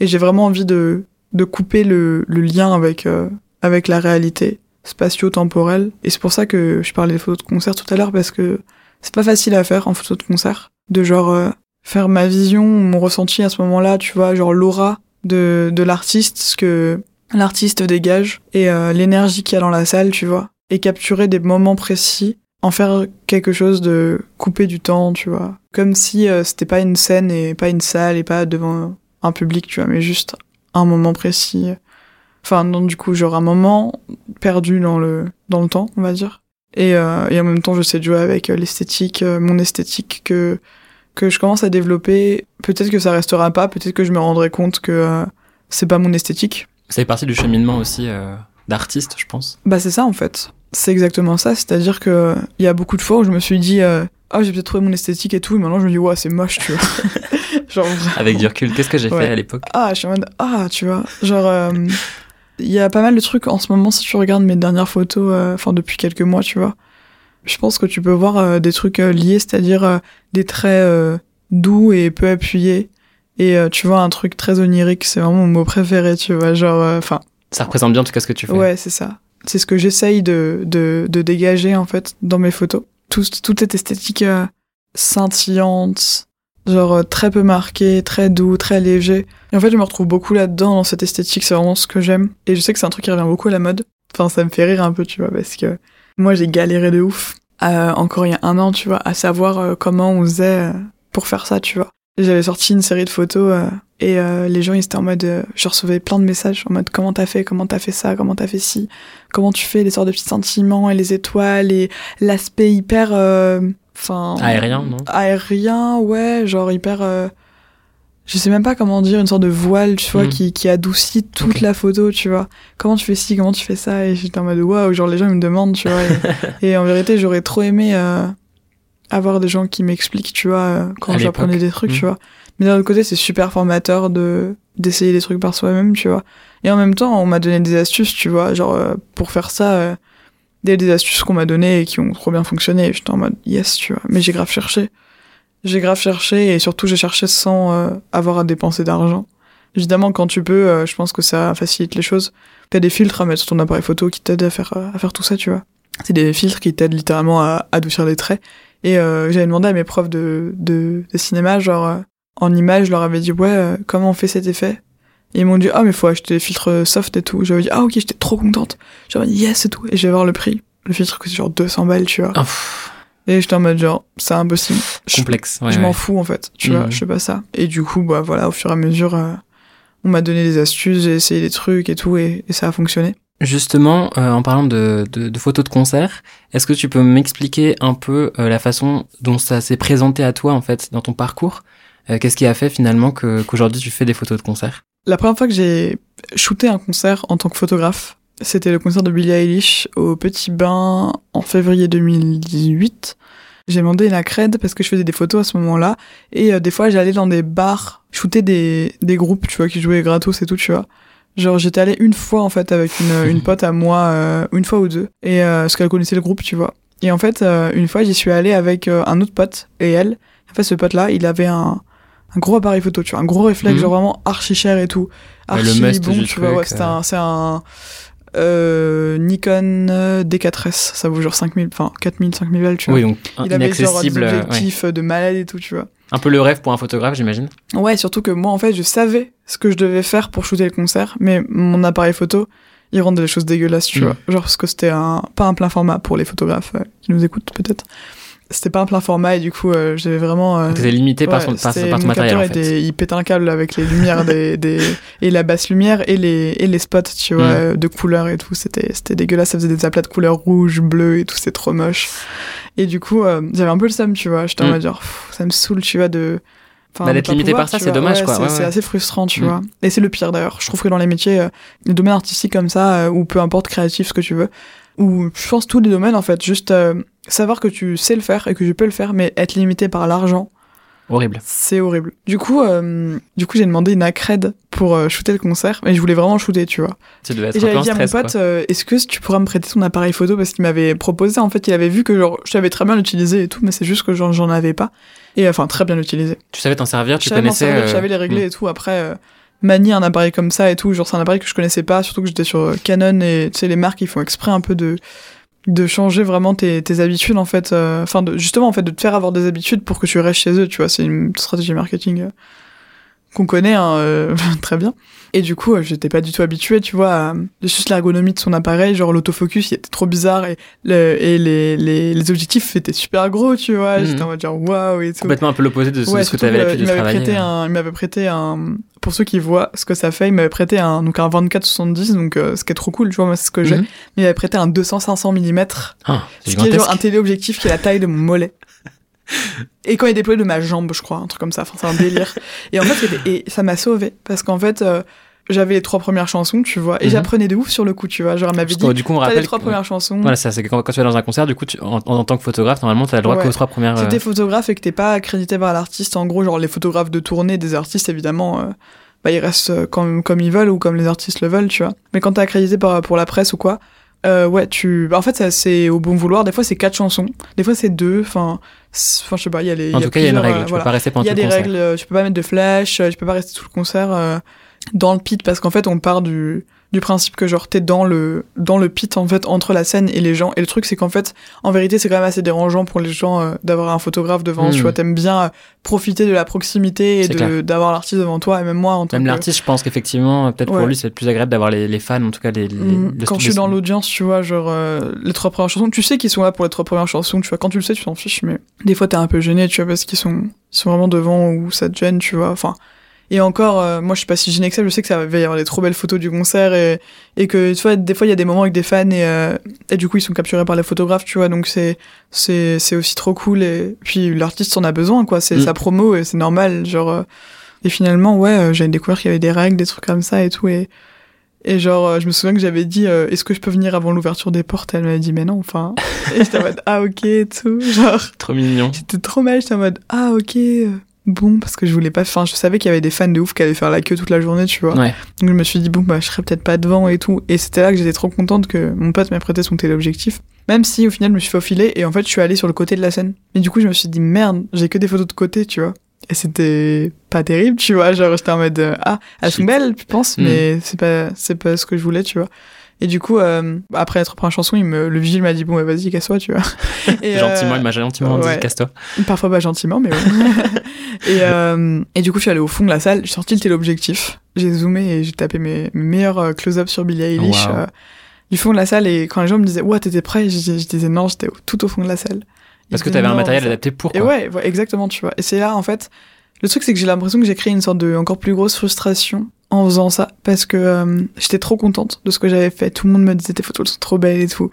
Et j'ai vraiment envie de couper le, le lien avec euh, avec la réalité spatio-temporelle. Et c'est pour ça que je parlais des photos de concert tout à l'heure, parce que c'est pas facile à faire en photo de concert, de genre euh, faire ma vision, mon ressenti à ce moment-là, tu vois, genre l'aura de de l'artiste, ce que l'artiste dégage et euh, l'énergie qu'il y a dans la salle, tu vois, et capturer des moments précis, en faire quelque chose de couper du temps, tu vois, comme si euh, c'était pas une scène et pas une salle et pas devant un public, tu vois, mais juste un moment précis. Enfin, non, du coup, genre un moment perdu dans le dans le temps, on va dire. Et, euh, et en même temps, je sais jouer avec euh, l'esthétique, euh, mon esthétique que que je commence à développer. Peut-être que ça restera pas, peut-être que je me rendrai compte que euh, c'est pas mon esthétique. Ça fait partie du cheminement aussi euh, d'artiste, je pense. Bah c'est ça en fait. C'est exactement ça. C'est-à-dire que il y a beaucoup de fois où je me suis dit euh, ah j'ai peut-être trouvé mon esthétique et tout, et maintenant je me dis ouais c'est moche tu vois. <laughs> Genre. Avec du recul, qu'est-ce que j'ai Ouais. fait à l'époque? Ah je suis en mode ah tu vois genre euh, il y a pas mal de trucs en ce moment si tu regardes mes dernières photos enfin depuis quelques mois tu vois. Je pense que tu peux voir euh, des trucs euh, liés, c'est-à-dire euh, des traits doux et peu appuyés. Et tu vois un truc très onirique, c'est vraiment mon mot préféré, tu vois, genre enfin Ça représente bien en tout cas ce que tu fais. Ouais, c'est ça. C'est ce que j'essaye de, de, de dégager, en fait, dans mes photos. Tout, toute cette esthétique scintillante, genre très peu marquée, très doux, très léger. Et en fait, je me retrouve beaucoup là-dedans, dans cette esthétique, c'est vraiment ce que j'aime. Et je sais que c'est un truc qui revient beaucoup à la mode. Enfin, ça me fait rire un peu, tu vois, parce que moi, j'ai galéré de ouf, euh, encore il y a un an, tu vois, à savoir euh, comment on faisait euh, pour faire ça, tu vois. J'avais sorti une série de photos euh, et euh, les gens ils étaient en mode euh, je recevais plein de messages en mode comment t'as fait comment t'as fait ça comment t'as fait ci comment tu fais les sortes de petits sentiments et les étoiles et l'aspect hyper euh, enfin Aérien, non? Aérien ouais genre hyper euh, je sais même pas comment dire une sorte de voile tu vois Mhm. qui, qui adoucit toute la photo tu vois. Comment tu fais ci comment tu fais ça? Et j'étais en mode waouh genre les gens ils me demandent tu vois. <laughs> Et, et en vérité j'aurais trop aimé euh, avoir des gens qui m'expliquent tu vois euh, quand j'apprenais des trucs tu vois. Mais d'un autre côté c'est super formateur de d'essayer des trucs par soi-même tu vois. Et en même temps on m'a donné des astuces tu vois. Genre euh, pour faire ça euh, des, des astuces qu'on m'a données et qui ont trop bien fonctionné. J'étais en mode yes tu vois. Mais j'ai grave cherché j'ai grave cherché et surtout j'ai cherché sans euh, avoir à dépenser d'argent évidemment quand tu peux euh, je pense que ça facilite les choses t'as des filtres à mettre sur ton appareil photo qui t'aident à faire euh, à faire tout ça tu vois c'est des filtres qui t'aident littéralement à adoucir les traits et euh, j'avais demandé à mes profs de, de, de cinéma, genre, euh, en image, je leur avais dit, ouais, euh, comment on fait cet effet? Et ils m'ont dit, ah, mais faut acheter des filtres soft et tout. J'avais dit, ah, ok, j'étais trop contente. J'avais dit, yes et tout. Et je vais voir le prix. Le filtre coûte genre 200 balles, tu vois. Ah, Et j'étais en mode, genre, c'est impossible. Complexe. ouais, je ouais. m'en fous, en fait. Tu vois, Mhm. je fais pas ça. Et du coup, bah voilà, au fur et à mesure, euh, on m'a donné des astuces, j'ai essayé des trucs et tout, et, et ça a fonctionné. Justement, euh, en parlant de, de, de photos de concert, est-ce que tu peux m'expliquer un peu euh, la façon dont ça s'est présenté à toi en fait dans ton parcours? Qu'est-ce qui a fait finalement que qu'aujourd'hui tu fais des photos de concert? La première fois que j'ai shooté un concert en tant que photographe, c'était le concert de Billie Eilish au Petit Bain en février 2018. J'ai demandé la cred parce que je faisais des photos à ce moment-là. Et euh, des fois, j'allais dans des bars shooter des, des groupes, tu vois, qui jouaient gratos et tout, tu vois. Genre, j'étais allée une fois, en fait, avec une, une pote à moi, euh, une fois ou deux. Et euh, parce qu'elle connaissait le groupe, tu vois. Et en fait, euh, une fois, j'y suis allée avec euh, un autre pote et elle. En fait, ce pote-là, il avait un, un gros appareil photo, tu vois, un gros réflexe, Mhm. genre vraiment archi cher et tout. Ouais, le Archi bon, tu vois, ouais, c'est euh. un, c'est un euh, Nikon euh, D4S, ça vaut genre 5000, enfin 4000, 5000 balles, tu vois. Oui, donc il avait genre des euh, ouais. objectifs de malade et tout, tu vois. Un peu le rêve pour un photographe, j'imagine. Ouais, surtout que moi, en fait, je savais ce que je devais faire pour shooter le concert, mais mon appareil photo, il rend des choses dégueulasses, tu Mm. vois. Genre parce que c'était un, pas un plein format pour les photographes euh, qui nous écoutent, peut-être. C'était pas un plein format et du coup, euh, j'avais vraiment... euh, T'étais limité par ouais, son, par, c'était- par ton mon matériel en fait. était- il pétait un câble avec les lumières des, <laughs> des et la basse lumière et les et les spots tu vois Mm. euh, de couleurs et tout c'était c'était dégueulasse ça faisait des aplats de couleurs rouge bleu et tout c'est trop moche et du coup euh, j'avais un peu le seum tu vois j'étais en Mm. mode genre ça me saoule tu vois de enfin, Bah, d'être limité pouvoir, par ça, c'est dommage, Ouais, quoi. c'est Ouais, c'est ouais. assez frustrant tu Mm. vois et c'est le pire d'ailleurs je trouve que dans les métiers euh, les domaines artistiques comme ça euh, ou peu importe créatif ce que tu veux ou je pense tous les domaines en fait juste euh, savoir que tu sais le faire et que tu peux le faire mais être limité par l'argent Horrible. c'est horrible. Du coup, euh, du coup, j'ai demandé une accred pour euh, shooter le concert, mais je voulais vraiment shooter, tu vois. Tu devais être Et j'avais dit à mon pote, euh, est-ce que tu pourras me prêter ton appareil photo? Parce qu'il m'avait proposé. En fait, il avait vu que genre, je savais très bien l'utiliser et tout, mais c'est juste que genre j'en avais pas. Et enfin, très bien l'utiliser. Tu savais t'en servir, tu Je savais m'en connaissais. servir, je euh, savais les régler hmm. et tout. Après, euh, manier un appareil comme ça et tout, genre c'est un appareil que je connaissais pas, surtout que j'étais sur euh, Canon et tu sais les marques ils font exprès un peu de de changer vraiment tes, tes habitudes en fait euh, enfin de justement en fait de te faire avoir des habitudes pour que tu restes chez eux tu vois c'est une stratégie marketing euh, qu'on connaît hein, euh, <laughs> très bien et du coup euh, j'étais pas du tout habituée tu vois à juste l'ergonomie de son appareil genre l'autofocus il était trop bizarre et, le, et les, les, les objectifs étaient super gros tu vois Mhm. j'étais en mode genre waouh et tout Complètement un peu l'opposé de ce, Ouais, que surtout tu avais que, l'habitude il de m'avait travailler. prêté euh. un, il m'avait prêté un, pour ceux qui voient ce que ça fait, il m'avait prêté un, donc un 24-70, donc euh, ce qui est trop cool, tu vois, moi c'est ce que j'ai. Mhm. Mais il m'avait prêté un 200-500 mm, Ah, ce qui est genre un téléobjectif qui est la taille de mon mollet. Et quand il est déployé de ma jambe, je crois, un truc comme ça, enfin c'est un délire. <laughs> et en fait, et ça m'a sauvé parce qu'en fait, euh, j'avais les trois premières chansons, tu vois, et Mhm. j'apprenais de ouf sur le coup, tu vois. Genre, elle m'avait dit, du coup, on t'as rappelle. les trois que- premières chansons. Voilà, ça, c'est quand, quand tu vas dans un concert, du coup, tu- en, en tant que photographe, normalement, tu as le droit Ouais. qu'aux trois premières. Si euh, t'es photographe et que t'es pas accrédité par l'artiste, en gros, genre les photographes de tournée des artistes, évidemment, euh, bah, ils restent euh, comme, comme ils veulent ou comme les artistes le veulent, tu vois. Mais quand t'es accrédité par, pour la presse ou quoi, euh, ouais, tu. Bah, en fait, c'est au bon vouloir. Des fois, c'est quatre chansons. Des fois, c'est deux. Enfin, enfin, je sais pas, il y a les. En y a tout cas, il y a une règle. euh, tu voilà. peux pas rester pendant Il y a tout le des concert. règles, euh, tu peux pas mettre de flash, euh, tu peux pas rester tout le concert euh, dans le pit parce qu'en fait on part du, du principe que genre t'es dans le dans le pit en fait entre la scène et les gens. Et le truc c'est qu'en fait en vérité c'est quand même assez dérangeant pour les gens euh, d'avoir un photographe devant Mm. tu vois. T'aimes bien euh, profiter de la proximité et d'avoir l'artiste devant toi. Et même moi en tant Même que l'artiste, je pense qu'effectivement, peut-être pour lui, c'est plus agréable d'avoir les, les fans, en tout cas les. les- Mm, le- quand je suis dans l'audience, tu vois, genre euh, les trois premières chansons, tu sais qu'ils sont là pour les trois premières chansons, tu vois, quand tu le sais, tu t'en fiches, mais des fois t'es un peu gêné, tu vois, parce qu'ils sont, ils sont vraiment devant ou ça te gêne, tu vois, enfin. Et encore, euh, moi je suis pas si gêné que ça, je sais que ça va y avoir des trop belles photos du concert et, et que tu vois, des fois il y a des moments avec des fans et, euh, et du coup ils sont capturés par les photographes, tu vois, donc c'est c'est c'est aussi trop cool et puis l'artiste en a besoin, quoi, c'est Mm. sa promo et c'est normal, genre. euh, et finalement, ouais, euh, j'avais découvert qu'il y avait des règles, des trucs comme ça et tout et et genre, euh, je me souviens que j'avais dit, euh, est-ce que je peux venir avant l'ouverture des portes? Elle m'avait dit, mais non, enfin. <laughs> Et j'étais en mode, ah ok, et tout. Genre, Trop mignon. j'étais trop mal, j'étais en mode, ah ok, bon, parce que je voulais pas. Enfin, je savais qu'il y avait des fans de ouf qui allaient faire la queue toute la journée, tu vois. Ouais. Donc je me suis dit, bon, bah, je serais peut-être pas devant et tout. Et c'était là que j'étais trop contente que mon pote m'ait prêté son téléobjectif. Même si au final, je me suis faufilée et en fait, je suis allée sur le côté de la scène. Mais du coup, je me suis dit, merde, j'ai que des photos de côté, tu vois. Et c'était pas terrible, tu vois. Genre, j'étais en mode, euh, ah, elles sont belles, tu penses, Mm. mais c'est pas, c'est pas ce que je voulais, tu vois. Et du coup, euh, après être première chanson, il me, le vigile m'a dit, bon, vas-y, casse-toi, tu vois. <laughs> Et, Gentiment, euh, il m'a gentiment dit ouais. casse-toi. Parfois pas gentiment, mais bon. <laughs> <laughs> et, euh, et du coup, je suis allée au fond de la salle, j'ai sorti le téléobjectif, j'ai zoomé et j'ai tapé mes, mes meilleurs euh, close-up sur Billie Eilish Wow. euh, du fond de la salle. Et quand les gens me disaient, ouais, t'étais prêt, je, disais- je disais non, j'étais tout au fond de la salle. Parce que Il tu avais un matériel adapté pour. Et Quoi. ouais, ouais, exactement, tu vois. Et c'est là, en fait, le truc, c'est que j'ai l'impression que j'ai créé une sorte de encore plus grosse frustration en faisant ça, parce que euh, j'étais trop contente de ce que j'avais fait. Tout le monde me disait tes photos sont trop belles et tout.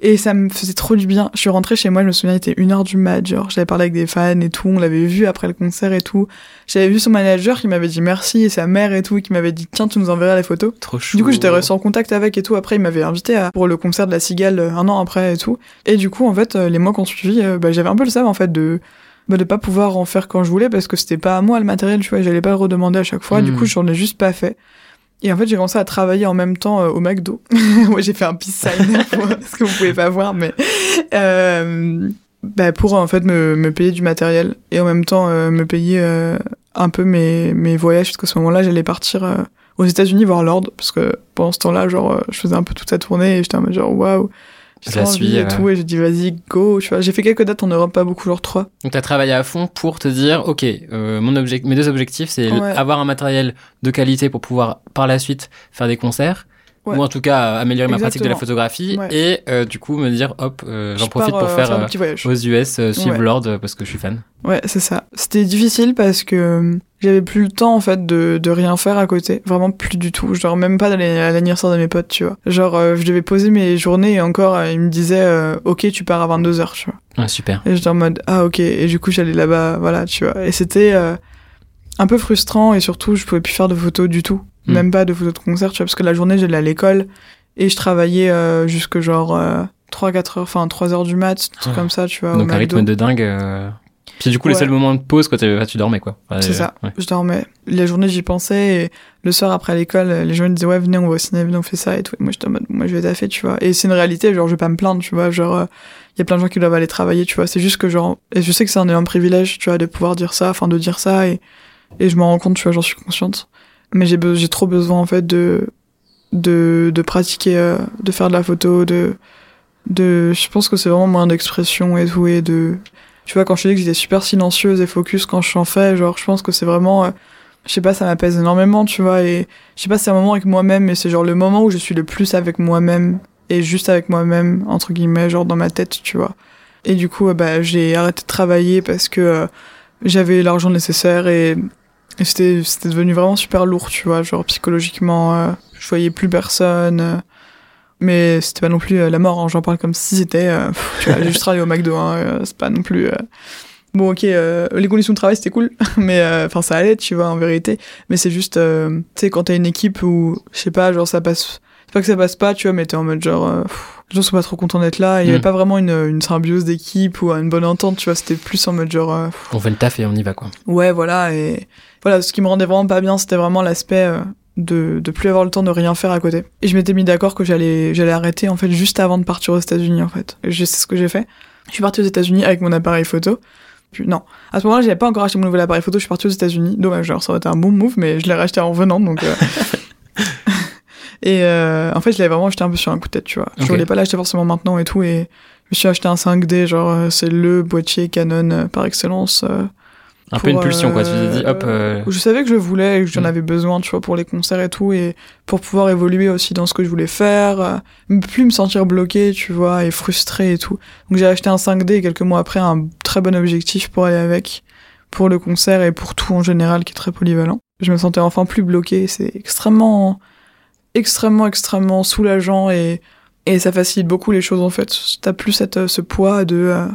Et ça me faisait trop du bien. Je suis rentrée chez moi, je me souviens, il était une heure du mat, genre, j'avais parlé avec des fans et tout, on l'avait vu après le concert et tout. J'avais vu son manager qui m'avait dit merci et sa mère et tout, qui m'avait dit tiens, tu nous enverras les photos. Trop chou. Du coup, j'étais resté en contact avec et tout. Après, il m'avait invité à, pour le concert de la Cigale euh, un an après et tout. Et du coup, en fait, euh, les mois qu'on suivi, euh, bah, j'avais un peu le seum, en fait, de, bah, de pas pouvoir en faire quand je voulais parce que c'était pas à moi le matériel, tu vois, j'allais pas le redemander à chaque fois. Du Mm. coup, j'en ai juste pas fait. Et en fait, j'ai commencé à travailler en même temps euh, au McDo. <laughs> ouais, j'ai fait un peace sign <laughs> ce que vous pouvez pas voir, mais euh, bah, pour en fait me, me payer du matériel et en même temps euh, me payer euh, un peu mes, mes voyages parce qu'à ce moment-là, j'allais partir aux États-Unis voir Lord parce que pendant ce temps-là, genre, je faisais un peu toute sa tournée et j'étais en mode genre waouh. Je la suis, et euh. tout, et j'ai dit vas-y, go, tu vois. J'ai fait quelques dates en Europe, pas beaucoup, genre trois. Donc t'as travaillé à fond pour te dire, ok, euh, mon object, mes deux objectifs, c'est Ouais. avoir un matériel de qualité pour pouvoir par la suite faire des concerts, Ouais. ou en tout cas améliorer ma pratique de la photographie, Ouais. et euh, du coup me dire, hop, euh, j'en Je profite pars, pour euh, faire un euh, petit voyage. aux US euh, suivre Ouais. Lord euh, parce que je suis fan. Ouais, c'est ça. C'était difficile parce que euh, j'avais plus le temps en fait de, de rien faire à côté, vraiment plus du tout. Genre même pas d'aller à l'anniversaire de mes potes, tu vois. Genre euh, je devais poser mes journées et encore euh, ils me disaient euh, OK, tu pars à 22h, tu vois. Ouais, super. Et j'étais en mode ah OK et du coup j'allais là-bas, voilà, tu vois. Et c'était euh, un peu frustrant et surtout je pouvais plus faire de photos du tout, Mm. même pas de photos de concert, tu vois parce que la journée j'allais à l'école et je travaillais euh, jusque genre euh, 3 4 heures, enfin 3 heures du mat, truc Ah. comme ça, tu vois. Donc un rythme de dingue. euh. Puis du coup, les Ouais. seuls moments de pause, quoi, t'avais- tu dormais, quoi. Ouais, C'est euh, ça. ouais. Je dormais. La journée, j'y pensais. Et le soir, après l'école, les gens me disaient, ouais, venez, on va au ciné, venez, on fait ça et tout. Et moi, j'étais en mode, moi, je vais taffer, tu vois. Et c'est une réalité, genre, je vais pas me plaindre, tu vois. Genre, il y a plein de gens qui doivent aller travailler, tu vois. C'est juste que, genre, et je sais que c'est un énorme privilège, tu vois, de pouvoir dire ça, enfin, de dire ça. Et, et je m'en rends compte, tu vois, j'en suis consciente. Mais j'ai, j'ai trop besoin, en fait, de, de, de pratiquer, euh, de faire de la photo, de, de, je pense que c'est vraiment moyen d'expression et tout, et de, tu vois, quand je te dis que j'étais super silencieuse et focus quand je t'en fais, genre, je pense que c'est vraiment, euh, je sais pas, ça m'apaise énormément, tu vois, et je sais pas, c'est un moment avec moi-même, mais c'est genre le moment où je suis le plus avec moi-même, et juste avec moi-même, entre guillemets, genre dans ma tête, tu vois. Et du coup, euh, bah, j'ai arrêté de travailler parce que euh, j'avais l'argent nécessaire et, et c'était, c'était devenu vraiment super lourd, tu vois, genre psychologiquement, euh, je voyais plus personne. euh, mais c'était pas non plus euh, la mort, hein, j'en parle comme si c'était, euh, pff, tu vois, j'ai <laughs> juste travaillé au McDo, hein, euh, c'est pas non plus... euh, Bon, ok, euh, les conditions de travail, c'était cool, <laughs> mais euh, enfin, ça allait, tu vois, en vérité. Mais c'est juste, euh, tu sais, quand t'as une équipe où, je sais pas, genre, ça passe... C'est pas que ça passe pas, tu vois, mais t'es en mode genre... euh, pff, les gens sont pas trop contents d'être là. Il y avait Mm. pas vraiment une, une symbiose d'équipe ou une bonne entente, tu vois. C'était plus en mode genre... euh, pff, On fait le taf et on y va, quoi. Ouais, voilà. Et voilà, ce qui me rendait vraiment pas bien, c'était vraiment l'aspect euh, de, de plus avoir le temps de rien faire à côté. Et je m'étais mis d'accord que j'allais j'allais arrêter, en fait, juste avant de partir aux États-Unis, en fait. Sais ce que j'ai fait. Je suis partie aux États-Unis avec mon appareil photo. Puis, non. À ce moment-là, j'avais pas encore acheté mon nouvel appareil photo, je suis partie aux États-Unis. Dommage, genre, ça aurait été un bon move, mais je l'ai racheté en venant, donc. euh. <laughs> et euh, en fait, je l'avais vraiment acheté un peu sur un coup de tête, tu vois. Je Ok. voulais pas l'acheter forcément maintenant et tout, et je me suis acheté un 5D, genre, euh, c'est le boîtier Canon euh, par excellence. euh, Un peu une pulsion, quoi. Tu t'es dit, hop. je savais que je voulais et que j'en Mm. avais besoin, tu vois, pour les concerts et tout, et pour pouvoir évoluer aussi dans ce que je voulais faire, plus me sentir bloqué, tu vois, et frustré et tout. Donc j'ai acheté un 5D et quelques mois après un très bon objectif pour aller avec, pour le concert et pour tout en général qui est très polyvalent. Je me sentais enfin plus bloqué, c'est extrêmement, extrêmement, extrêmement soulageant et, et ça facilite beaucoup les choses en fait. T'as plus cette, ce poids de, euh,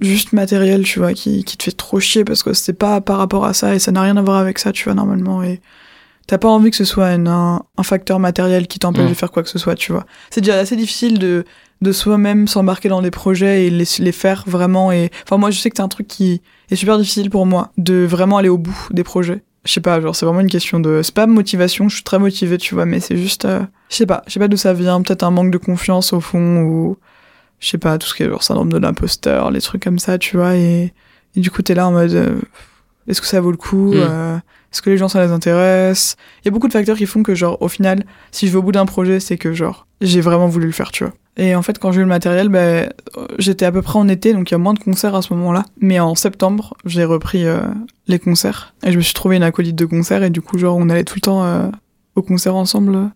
juste matériel, tu vois, qui, qui te fait trop chier parce que c'est pas par rapport à ça et ça n'a rien à voir avec ça, tu vois, normalement. Et t'as pas envie que ce soit une- un, un facteur matériel qui t'empêche Mm. de faire quoi que ce soit, tu vois. C'est déjà assez difficile de, de soi-même s'embarquer dans des projets et les, les faire vraiment. Et enfin, moi, je sais que c'est un truc qui est super difficile pour moi de vraiment aller au bout des projets. Je sais pas, genre, c'est vraiment une question de. C'est pas motivation, je suis très motivée, tu vois, mais c'est juste. euh, Je sais pas, je sais pas d'où ça vient, peut-être un manque de confiance au fond ou je sais pas, tout ce qui est genre syndrome de l'imposteur, les trucs comme ça, tu vois, et, et du coup, t'es là en mode, euh, est-ce que ça vaut le coup Mm. euh, Est-ce que les gens, ça les intéresse Il y a beaucoup de facteurs qui font que, genre, au final, si je vais au bout d'un projet, c'est que, genre, j'ai vraiment voulu le faire, tu vois. Et en fait, quand j'ai eu le matériel, euh, j'étais à peu près en été, donc il y a moins de concerts à ce moment-là. Mais en septembre, j'ai repris euh, les concerts. Et je me suis trouvé une acolyte de concert, et du coup, genre, on allait tout le temps euh, au concert ensemble.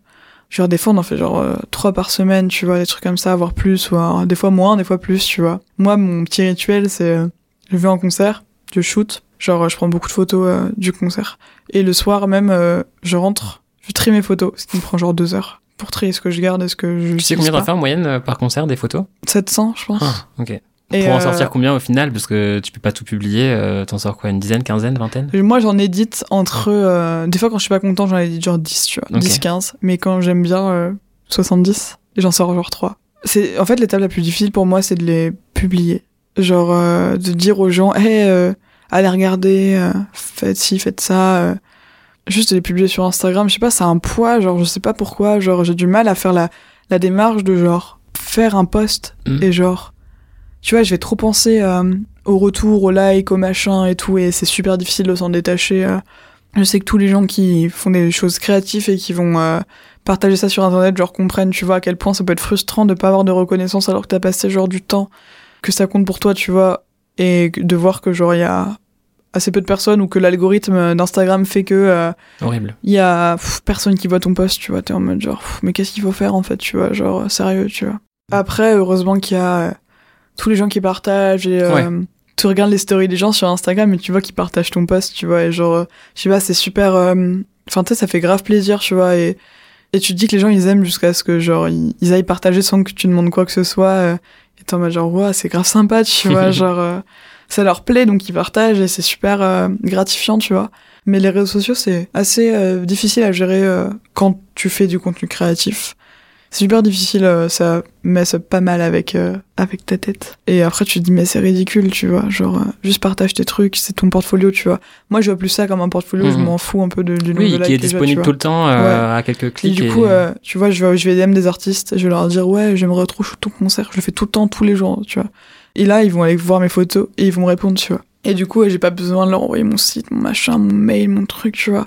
Genre, des fois, on en fait genre euh, trois par semaine, tu vois, des trucs comme ça, voire plus, ou alors, des fois moins, des fois plus, tu vois. Moi, mon petit rituel, c'est, euh, je vais en concert, je shoot, genre, euh, je prends beaucoup de photos euh, du concert. Et le soir même, euh, je rentre, je trie mes photos, ce qui me prend genre deux heures. pour trier ce que je garde et ce que je Tu sais combien t'en fais en moyenne euh, par concert des photos? 700, je pense. Ah, ok. Et, Pour en euh, sortir combien au final? Parce que tu peux pas tout publier. euh, T'en sors quoi Une dizaine, quinzaine, vingtaine? Moi, j'en édite entre. euh, des fois, quand je suis pas content, j'en édite genre 10, tu vois. Ok. 10, 15. Mais quand j'aime bien, euh, 70. Et j'en sors genre 3. C'est, en fait, l'étape la plus difficile pour moi, c'est de les publier. Genre, euh, de dire aux gens, hey, euh, allez regarder, euh, faites ci, faites ça. euh. juste les publier sur Instagram, je sais pas, ça a un poids, genre, je sais pas pourquoi. Genre, j'ai du mal à faire la, la démarche de genre, faire un post Mhm. et genre, tu vois, je vais trop penser euh, au retour, au like, au machin et tout, et c'est super difficile de s'en détacher. euh. Je sais que tous les gens qui font des choses créatives et qui vont euh, partager ça sur internet, genre comprennent, tu vois, à quel point ça peut être frustrant de pas avoir de reconnaissance alors que t'as passé genre du temps, que ça compte pour toi, tu vois, et de voir que genre il y a assez peu de personnes ou que l'algorithme d'Instagram fait que euh, Horrible. il y a pff, personne qui voit ton post, tu vois, t'es en mode genre, pff, mais qu'est-ce qu'il faut faire en fait, tu vois, genre, sérieux, tu vois. Après, heureusement qu'il y a euh, tous les gens qui partagent et euh, Ouais. tu regardes les stories des gens sur Instagram et tu vois qu'ils partagent ton post, tu vois, et genre, euh, je sais pas, c'est super, enfin, tu sais, ça fait grave plaisir, tu vois, et, et tu te dis que les gens ils aiment jusqu'à ce que genre, ils, ils aillent partager sans que tu demandes quoi que ce soit, t'es en mode genre, ouais, c'est grave sympa, tu vois, <laughs> genre, euh, ça leur plaît donc ils partagent et c'est super euh, gratifiant, tu vois. Mais les réseaux sociaux, c'est assez euh, difficile à gérer euh, quand tu fais du contenu créatif. C'est super difficile, euh, ça messe pas mal avec euh, avec ta tête. Et après, tu te dis, mais c'est ridicule, tu vois. Genre, euh, juste partage tes trucs, c'est ton portfolio, tu vois. Moi, je vois plus ça comme un portfolio, je Mhm. m'en fous un peu de, du nombre de Oui, likes qui est disponible tout le temps euh, à quelques Et clics. du coup, euh, tu vois, je vais, je vais DM des artistes, je vais leur dire, ouais, j'aimerais trop ton concert. Je le fais tout le temps, tous les jours, tu vois. Et là, ils vont aller voir mes photos et ils vont me répondre, tu vois. Et du coup, j'ai pas besoin de leur envoyer mon site, mon machin, mon mail, mon truc, tu vois.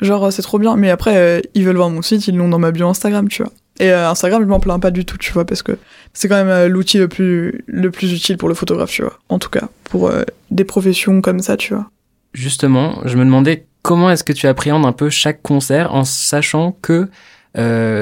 Genre, c'est trop bien. Mais après, ils veulent voir mon site, ils l'ont dans ma bio Instagram, tu vois. Et euh, Instagram, je m'en plains pas du tout, tu vois, parce que c'est quand même euh, l'outil le plus, le plus utile pour le photographe, tu vois. En tout cas, pour euh, des professions comme ça, tu vois. Justement, je me demandais comment est-ce que tu appréhendes un peu chaque concert en sachant que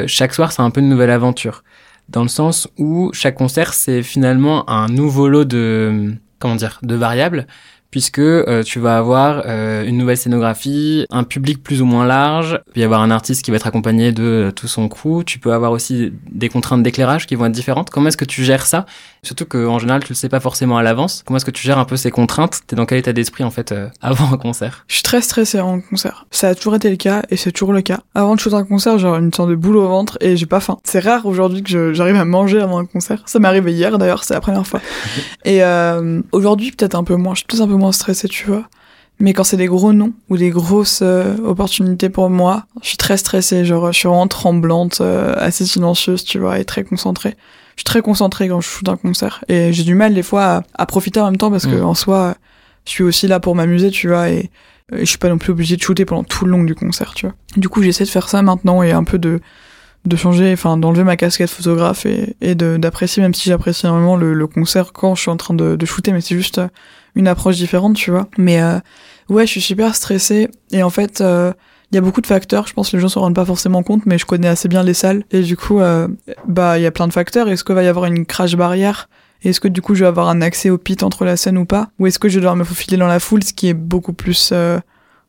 chaque soir c'est un peu une nouvelle aventure. Dans le sens où chaque concert c'est finalement un nouveau lot de comment dire de variables puisque euh, tu vas avoir euh, une nouvelle scénographie, un public plus ou moins large, il peut y avoir un artiste qui va être accompagné de euh, tout son crew, tu peux avoir aussi des contraintes d'éclairage qui vont être différentes. Comment est-ce que tu gères ça? Surtout qu'en général tu le sais pas forcément à l'avance. Comment est-ce que tu gères un peu ces contraintes? T'es dans quel état d'esprit en fait euh, <laughs> avant un concert? Je suis très stressée en concert. Ça a toujours été le cas et c'est toujours le cas. Avant de shooter un concert, j'ai une sorte de boule au ventre et j'ai pas faim. C'est rare aujourd'hui que j'arrive à manger avant un concert. Ça m'est arrivé hier d'ailleurs, c'est la première fois. <laughs> et euh, aujourd'hui peut-être un peu moins. Je suis peut-être un peu moins stressée, tu vois. Mais quand c'est des gros noms ou des grosses euh, opportunités pour moi, je suis très stressée. Genre, je suis vraiment tremblante, euh, assez silencieuse, tu vois, et très concentrée. Je suis très concentrée quand je shoot un concert et j'ai du mal des fois à, à profiter en même temps parce que Mm. en soi, je suis aussi là pour m'amuser, tu vois, et, et je suis pas non plus obligée de shooter pendant tout le long du concert, tu vois. Du coup, j'essaie de faire ça maintenant et un peu de de changer, enfin d'enlever ma casquette photographe et, et de d'apprécier, même si j'apprécie énormément le, le concert quand je suis en train de, de shooter, mais c'est juste une approche différente, tu vois. Mais euh, ouais, je suis super stressée et en fait, euh, il y a beaucoup de facteurs. Je pense que les gens se rendent pas forcément compte, mais je connais assez bien les salles et du coup, euh, bah il y a plein de facteurs. Est-ce qu'il va y avoir une crash barrière? Est-ce que du coup je vais avoir un accès au pit entre la scène ou pas? Ou est-ce que je vais devoir me faufiler dans la foule, ce qui est beaucoup plus euh,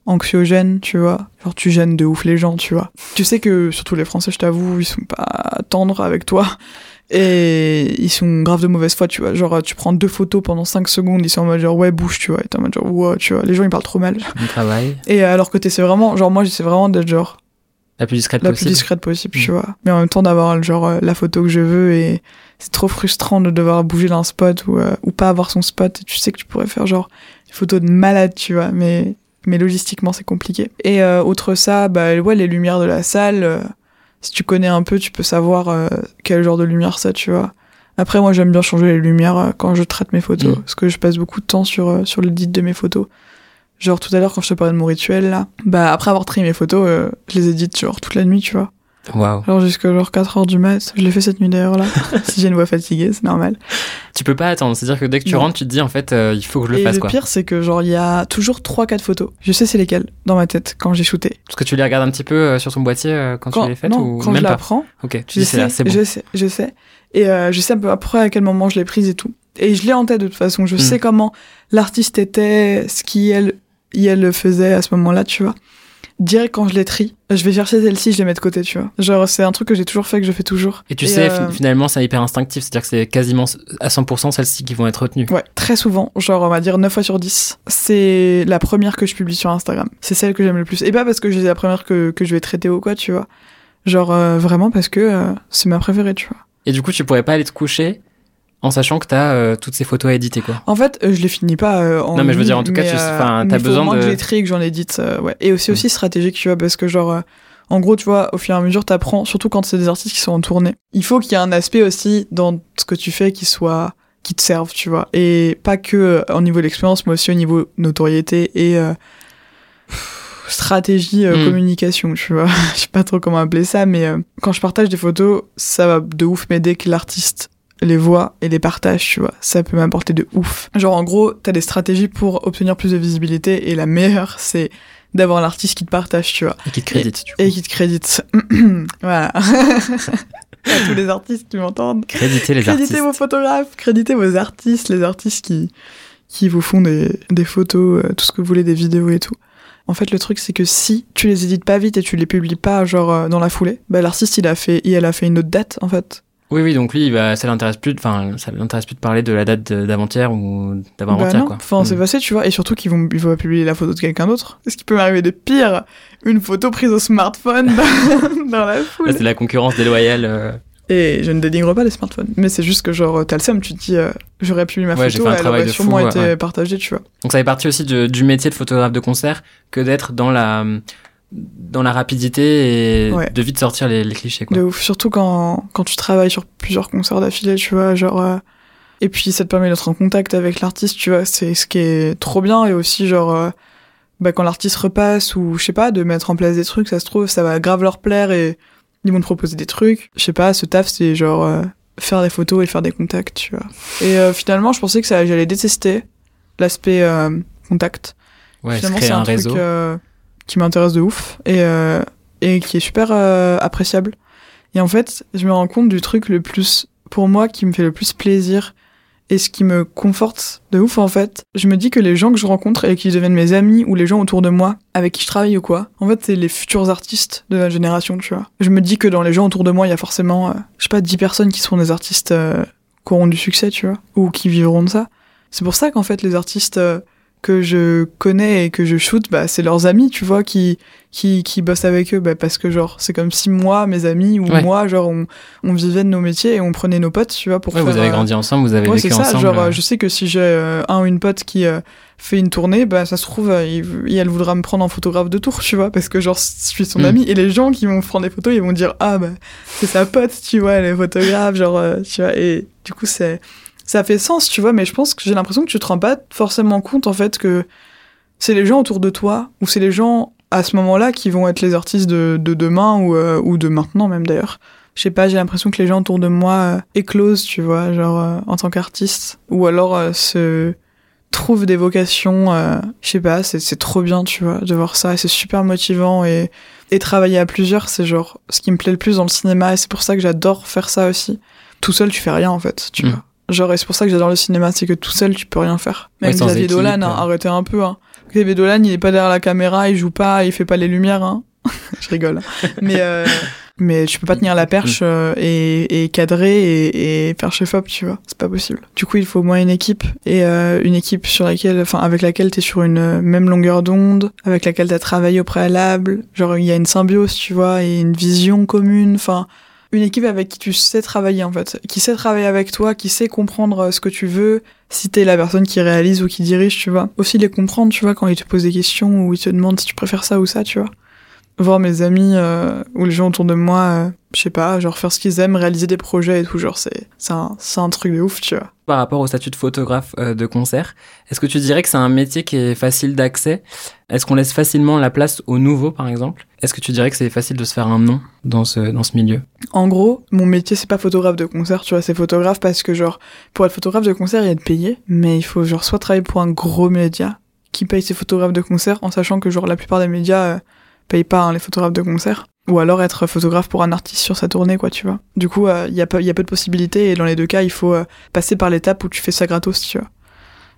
anxiogène, tu vois? Genre tu gênes de ouf les gens, tu vois. Tu sais que surtout les Français, je t'avoue, ils sont pas tendres avec toi. Et ils sont grave de mauvaise foi, tu vois. Genre tu prends deux photos pendant 5 secondes, ils sont en mode genre ouais bouge, tu vois. Et t'es en mode genre ouais, tu vois. Les gens ils parlent trop mal. Du travail Et alors que t'essaies vraiment, genre moi j'essaie vraiment d'être genre la plus discrète la possible. plus discrète possible, tu Mm. vois. Mais en même temps d'avoir genre euh, la photo que je veux et c'est trop frustrant de devoir bouger d'un spot ou, euh, ou pas avoir son spot. Et tu sais que tu pourrais faire genre une photo de malade, tu vois. Mais mais logistiquement c'est compliqué. Et euh, autre ça, bah ouais les lumières de la salle. euh, si tu connais un peu, tu peux savoir euh, quel genre de lumière c'est, tu vois. Après moi j'aime bien changer les lumières euh, quand je traite mes photos Mm. parce que je passe beaucoup de temps sur euh, sur l'édit de mes photos. Genre tout à l'heure quand je te parlais de mon rituel là, bah après avoir trié mes photos, euh, je les édite genre toute la nuit, tu vois. Waouh. Genre jusqu'à genre 4 heures du mat. Je l'ai fait cette nuit d'ailleurs là. <laughs> si j'ai une voix fatiguée, c'est normal. Tu peux pas attendre. C'est-à-dire que dès que tu Non. rentres, tu te dis en fait, euh, il faut que je le Et fasse le quoi. pire, c'est que genre il y a toujours 3-4 photos. Je sais c'est lesquelles dans ma tête quand j'ai shooté. Parce que tu les regardes un petit peu euh, sur ton boîtier euh, quand, tu les fais ou quand même je la prends, Ok, tu je dis c'est là, sais, c'est bon. je sais, je sais. Et je sais à peu près à quel moment je l'ai prise et tout. Et je l'ai en tête de toute façon. Je Hmm. sais comment l'artiste était, ce qui elle, elle faisait à ce moment-là, tu vois. Direct quand je les trie, je vais chercher celle-ci, je les mets de côté, tu vois. Genre, c'est un truc que j'ai toujours fait, que je fais toujours. Et tu sais, euh, fi- finalement, c'est hyper instinctif, c'est-à-dire que c'est quasiment à 100% celles-ci qui vont être retenues. Ouais, très souvent, genre on va dire 9 fois sur 10, c'est la première que je publie sur Instagram. C'est celle que j'aime le plus. Et pas parce que c'est la première que, que je vais traiter ou quoi, tu vois. Genre euh, vraiment parce que euh, c'est ma préférée, tu vois. Et du coup, tu pourrais pas aller te coucher en sachant que t'as euh, toutes ces photos à éditer, quoi. En fait, euh, je les finis pas euh, en Non, mais je veux dire, en tout cas, tu- euh, enfin, t'as faut besoin moins de- que je les trie que j'en édite, euh, ouais. Et aussi, Mm. aussi stratégique, tu vois, parce que genre, euh, en gros, tu vois, au fur et à mesure, t'apprends, surtout quand c'est des artistes qui sont en tournée. Il faut qu'il y ait un aspect aussi dans ce que tu fais qui soit, qui te serve, tu vois. Et pas que euh, au niveau de l'expérience, mais aussi au niveau notoriété et euh, stratégie, euh, Mm. communication, tu vois. <laughs> Je sais pas trop comment appeler ça, mais euh, quand je partage des photos, ça va de ouf m'aider que l'artiste les voit et les partage, tu vois. Ça peut m'apporter de ouf. Genre, en gros, t'as des stratégies pour obtenir plus de visibilité et la meilleure, c'est d'avoir l'artiste qui te partage, tu vois. Et qui te crédite, du coup. Et qui te crédite. <clears throat> voilà. <laughs> à tous les artistes qui m'entendent. Créditer les Créditez artistes. vos photographes, créditez vos artistes, les artistes qui, qui vous font des, des photos, euh, tout ce que vous voulez, des vidéos et tout. En fait, le truc, c'est que si tu les édites pas vite et tu les publies pas, genre, euh, dans la foulée, bah, l'artiste, il a fait, il, elle a fait une autre date, en fait. Oui, oui, donc lui, va, ça l'intéresse plus, de- enfin, ça l'intéresse plus de parler de la date d'avant-hier ou Bah d'avant-hier, non, quoi. enfin, c'est Mm. passé, tu vois, et surtout qu'ils vont, ils vont publier la photo de quelqu'un d'autre. Ce qui peut m'arriver de pire, une photo prise au smartphone dans, <laughs> dans la Là, foule? c'est la concurrence déloyale. euh. Et je ne dénigre pas les smartphones, mais c'est juste que genre, t'as le seum, tu te dis, euh, j'aurais publié ma Ouais, photo, fait un elle aurait sûrement fou, été ouais. partagée, tu vois. Donc ça fait partie aussi de- du métier de photographe de concert que d'être dans la dans la rapidité et Ouais. de vite sortir les, les clichés quoi. De ouf, surtout quand, quand tu travailles sur plusieurs concerts d'affilée, tu vois, genre... euh, Et puis ça te permet d'être en contact avec l'artiste, tu vois, c'est ce qui est trop bien, et aussi genre... euh, Bah, quand l'artiste repasse, ou je sais pas, de mettre en place des trucs, ça se trouve, ça va grave leur plaire, et ils vont te proposer des trucs. Je sais pas, ce taf, c'est genre... euh, faire des photos et faire des contacts, tu vois. Et euh, finalement, je pensais que ça, j'allais détester l'aspect euh, contact. Ouais, Finalement, c'est un un réseau. euh, qui m'intéresse de ouf et, euh, et qui est super euh, appréciable. Et en fait, je me rends compte du truc le plus, pour moi, qui me fait le plus plaisir et ce qui me conforte de ouf, en fait. Je me dis que les gens que je rencontre et qui deviennent mes amis ou les gens autour de moi avec qui je travaille ou quoi, en fait, c'est les futurs artistes de notre génération, tu vois. Je me dis que dans les gens autour de moi, il y a forcément, euh, je sais pas, 10 personnes qui seront des artistes euh, qui auront du succès, tu vois, ou qui vivront de ça. C'est pour ça qu'en fait, les artistes que je connais et que je shoot, bah, c'est leurs amis, tu vois, qui, qui, qui bossent avec eux, bah, parce que genre, c'est comme si moi, mes amis ou Ouais. moi, genre, on, on vivait de nos métiers et on prenait nos potes, tu vois, pour Ouais, faire. vous avez euh, grandi ensemble, vous avez Ouais, vécu c'est ça, ensemble. genre, euh. je sais que si j'ai euh, un ou une pote qui euh, fait une tournée, bah, ça se trouve, il, elle voudra me prendre en photographe de tour, tu vois, parce que genre, je suis son Mm. ami, et les gens qui vont prendre des photos, ils vont dire, ah, bah, c'est sa pote, tu vois, elle est photographe, genre, tu vois, et du coup, c'est, ça fait sens, tu vois, mais je pense que j'ai l'impression que tu te rends pas forcément compte, en fait, que c'est les gens autour de toi, ou c'est les gens à ce moment-là qui vont être les artistes de, de demain, ou, euh, ou de maintenant même d'ailleurs. Je sais pas, j'ai l'impression que les gens autour de moi euh, éclosent, tu vois, genre euh, en tant qu'artiste, ou alors euh, se trouvent des vocations, euh, je sais pas, c'est c'est trop bien, tu vois, de voir ça, et c'est super motivant, et, et travailler à plusieurs, c'est genre ce qui me plaît le plus dans le cinéma, et c'est pour ça que j'adore faire ça aussi. Tout seul, tu fais rien, en fait, tu Mm. vois. Genre, et c'est pour ça que j'adore le cinéma, c'est que tout seul, tu peux rien faire. Même Ouais, Xavier Dolan, hein, arrêtez un peu, hein. Xavier Dolan, il est pas derrière la caméra, il joue pas, il fait pas les lumières, hein. <laughs> je rigole. Mais, euh, mais tu peux pas tenir la perche euh, et, et cadrer et, et faire chef-op, tu vois. C'est pas possible. Du coup, il faut au moins une équipe et euh, une équipe sur laquelle, enfin, avec laquelle t'es sur une euh, même longueur d'onde, avec laquelle t'as travaillé au préalable. Genre, il y a une symbiose, tu vois, et une vision commune. Enfin, une équipe avec qui tu sais travailler en fait, qui sait travailler avec toi, qui sait comprendre euh, ce que tu veux, si t'es la personne qui réalise ou qui dirige, tu vois. Aussi les comprendre, tu vois, quand ils te posent des questions ou ils te demandent si tu préfères ça ou ça, tu vois. Voir mes amis euh, ou les gens autour de moi, euh, je sais pas, genre faire ce qu'ils aiment, réaliser des projets et tout, genre c'est c'est un, c'est un truc de ouf, tu vois. Par rapport au statut de photographe euh, de concert, est-ce que tu dirais que c'est un métier qui est facile d'accès? Est-ce qu'on laisse facilement la place aux nouveaux, par exemple? Est-ce que tu dirais que c'est facile de se faire un nom dans ce, dans ce milieu? En gros, mon métier c'est pas photographe de concert, tu vois, c'est photographe parce que genre pour être photographe de concert, il y a de payer, mais il faut genre soit travailler pour un gros média qui paye ses photographes de concert en sachant que genre la plupart des médias euh, payent pas hein, les photographes de concert ou alors être photographe pour un artiste sur sa tournée quoi, tu vois. Du coup, euh, il y a peu y a peu de possibilités et dans les deux cas, il faut euh, passer par l'étape où tu fais ça gratos, tu vois.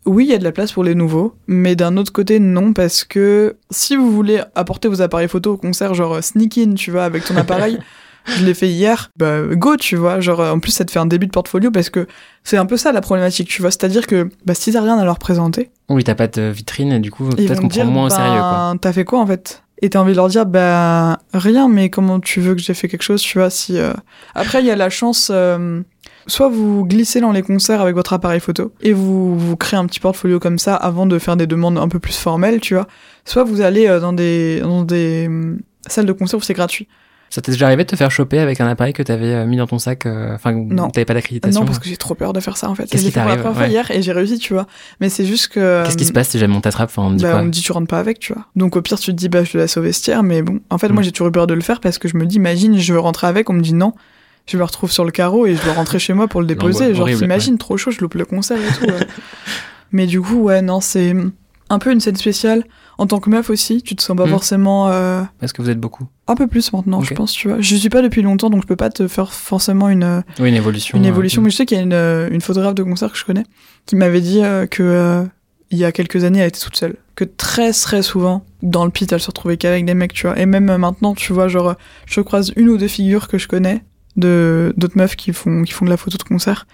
Oui, il y a de la place pour les nouveaux, mais d'un autre côté, non, parce que si vous voulez apporter vos appareils photo au concert, genre euh, sneak in, tu vois, avec ton appareil, <laughs> je l'ai fait hier, bah go, tu vois, genre euh, en plus ça te fait un début de portfolio parce que c'est un peu ça la problématique, tu vois, c'est-à-dire que bah, si t'as rien à leur présenter, Oui, t'as pas de vitrine et du coup, peut-être qu'on prend moins au sérieux, quoi. ben, t'as fait quoi en fait? Et t'as envie de leur dire, bah rien, mais comment tu veux que j'ai fait quelque chose, tu vois si euh, Après, il y a la chance, euh, soit vous glissez dans les concerts avec votre appareil photo et vous vous créez un petit portfolio comme ça avant de faire des demandes un peu plus formelles, tu vois. Soit vous allez euh, dans des dans des hum, salles de concert où c'est gratuit. Ça t'est déjà arrivé de te faire choper avec un appareil que t'avais euh, mis dans ton sac, euh, enfin, Non. t'avais pas d'accréditation Non, parce que j'ai trop peur de faire ça en fait. Qu'est-ce qui t'arrive Ouais. hier et j'ai réussi, tu vois. Mais c'est juste que. Qu'est-ce qui euh, se passe si jamais on t'attrape Enfin, on me dit bah, quoi on me dit tu rentres pas avec, tu vois. Donc au pire tu te dis bah je le laisse au vestiaire, mais bon, en fait moi Mm. j'ai toujours eu peur de le faire parce que je me dis imagine je veux rentrer avec, on me dit non, je me retrouve sur le carreau et je dois rentrer chez moi pour le déposer. Genre t'imagines trop chaud, je loupe le concert et tout. ouais. <laughs> mais du coup ouais non c'est un peu une scène spéciale. En tant que meuf aussi, tu te sens pas Mm. forcément euh, Parce que vous êtes beaucoup. un peu plus maintenant, je pense, tu vois. Je suis pas depuis longtemps donc je peux pas te faire forcément une euh, Oui, une évolution. une euh, évolution. Mais je sais qu'il y a une, euh, une photographe de concert que je connais qui m'avait dit euh, que euh, il y a quelques années, elle était toute seule. Que très très souvent, dans le pit, elle se retrouvait qu'avec des mecs, tu vois. Et même maintenant, tu vois, genre, je croise une ou deux figures que je connais de d'autres meufs qui font qui font de la photo de concert.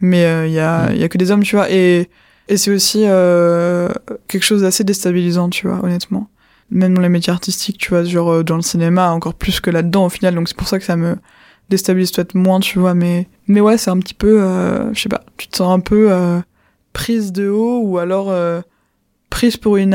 Mais euh, il y a il y a que des hommes, tu vois. Et et c'est aussi euh, quelque chose d'assez déstabilisant, tu vois, honnêtement. Même dans les métiers artistiques, tu vois, genre euh, dans le cinéma, encore plus que là-dedans au final. Donc c'est pour ça que ça me déstabilise peut-être moins, tu vois. Mais, mais ouais, c'est un petit peu, euh, je sais pas, tu te sens un peu euh, prise de haut ou alors euh, prise pour une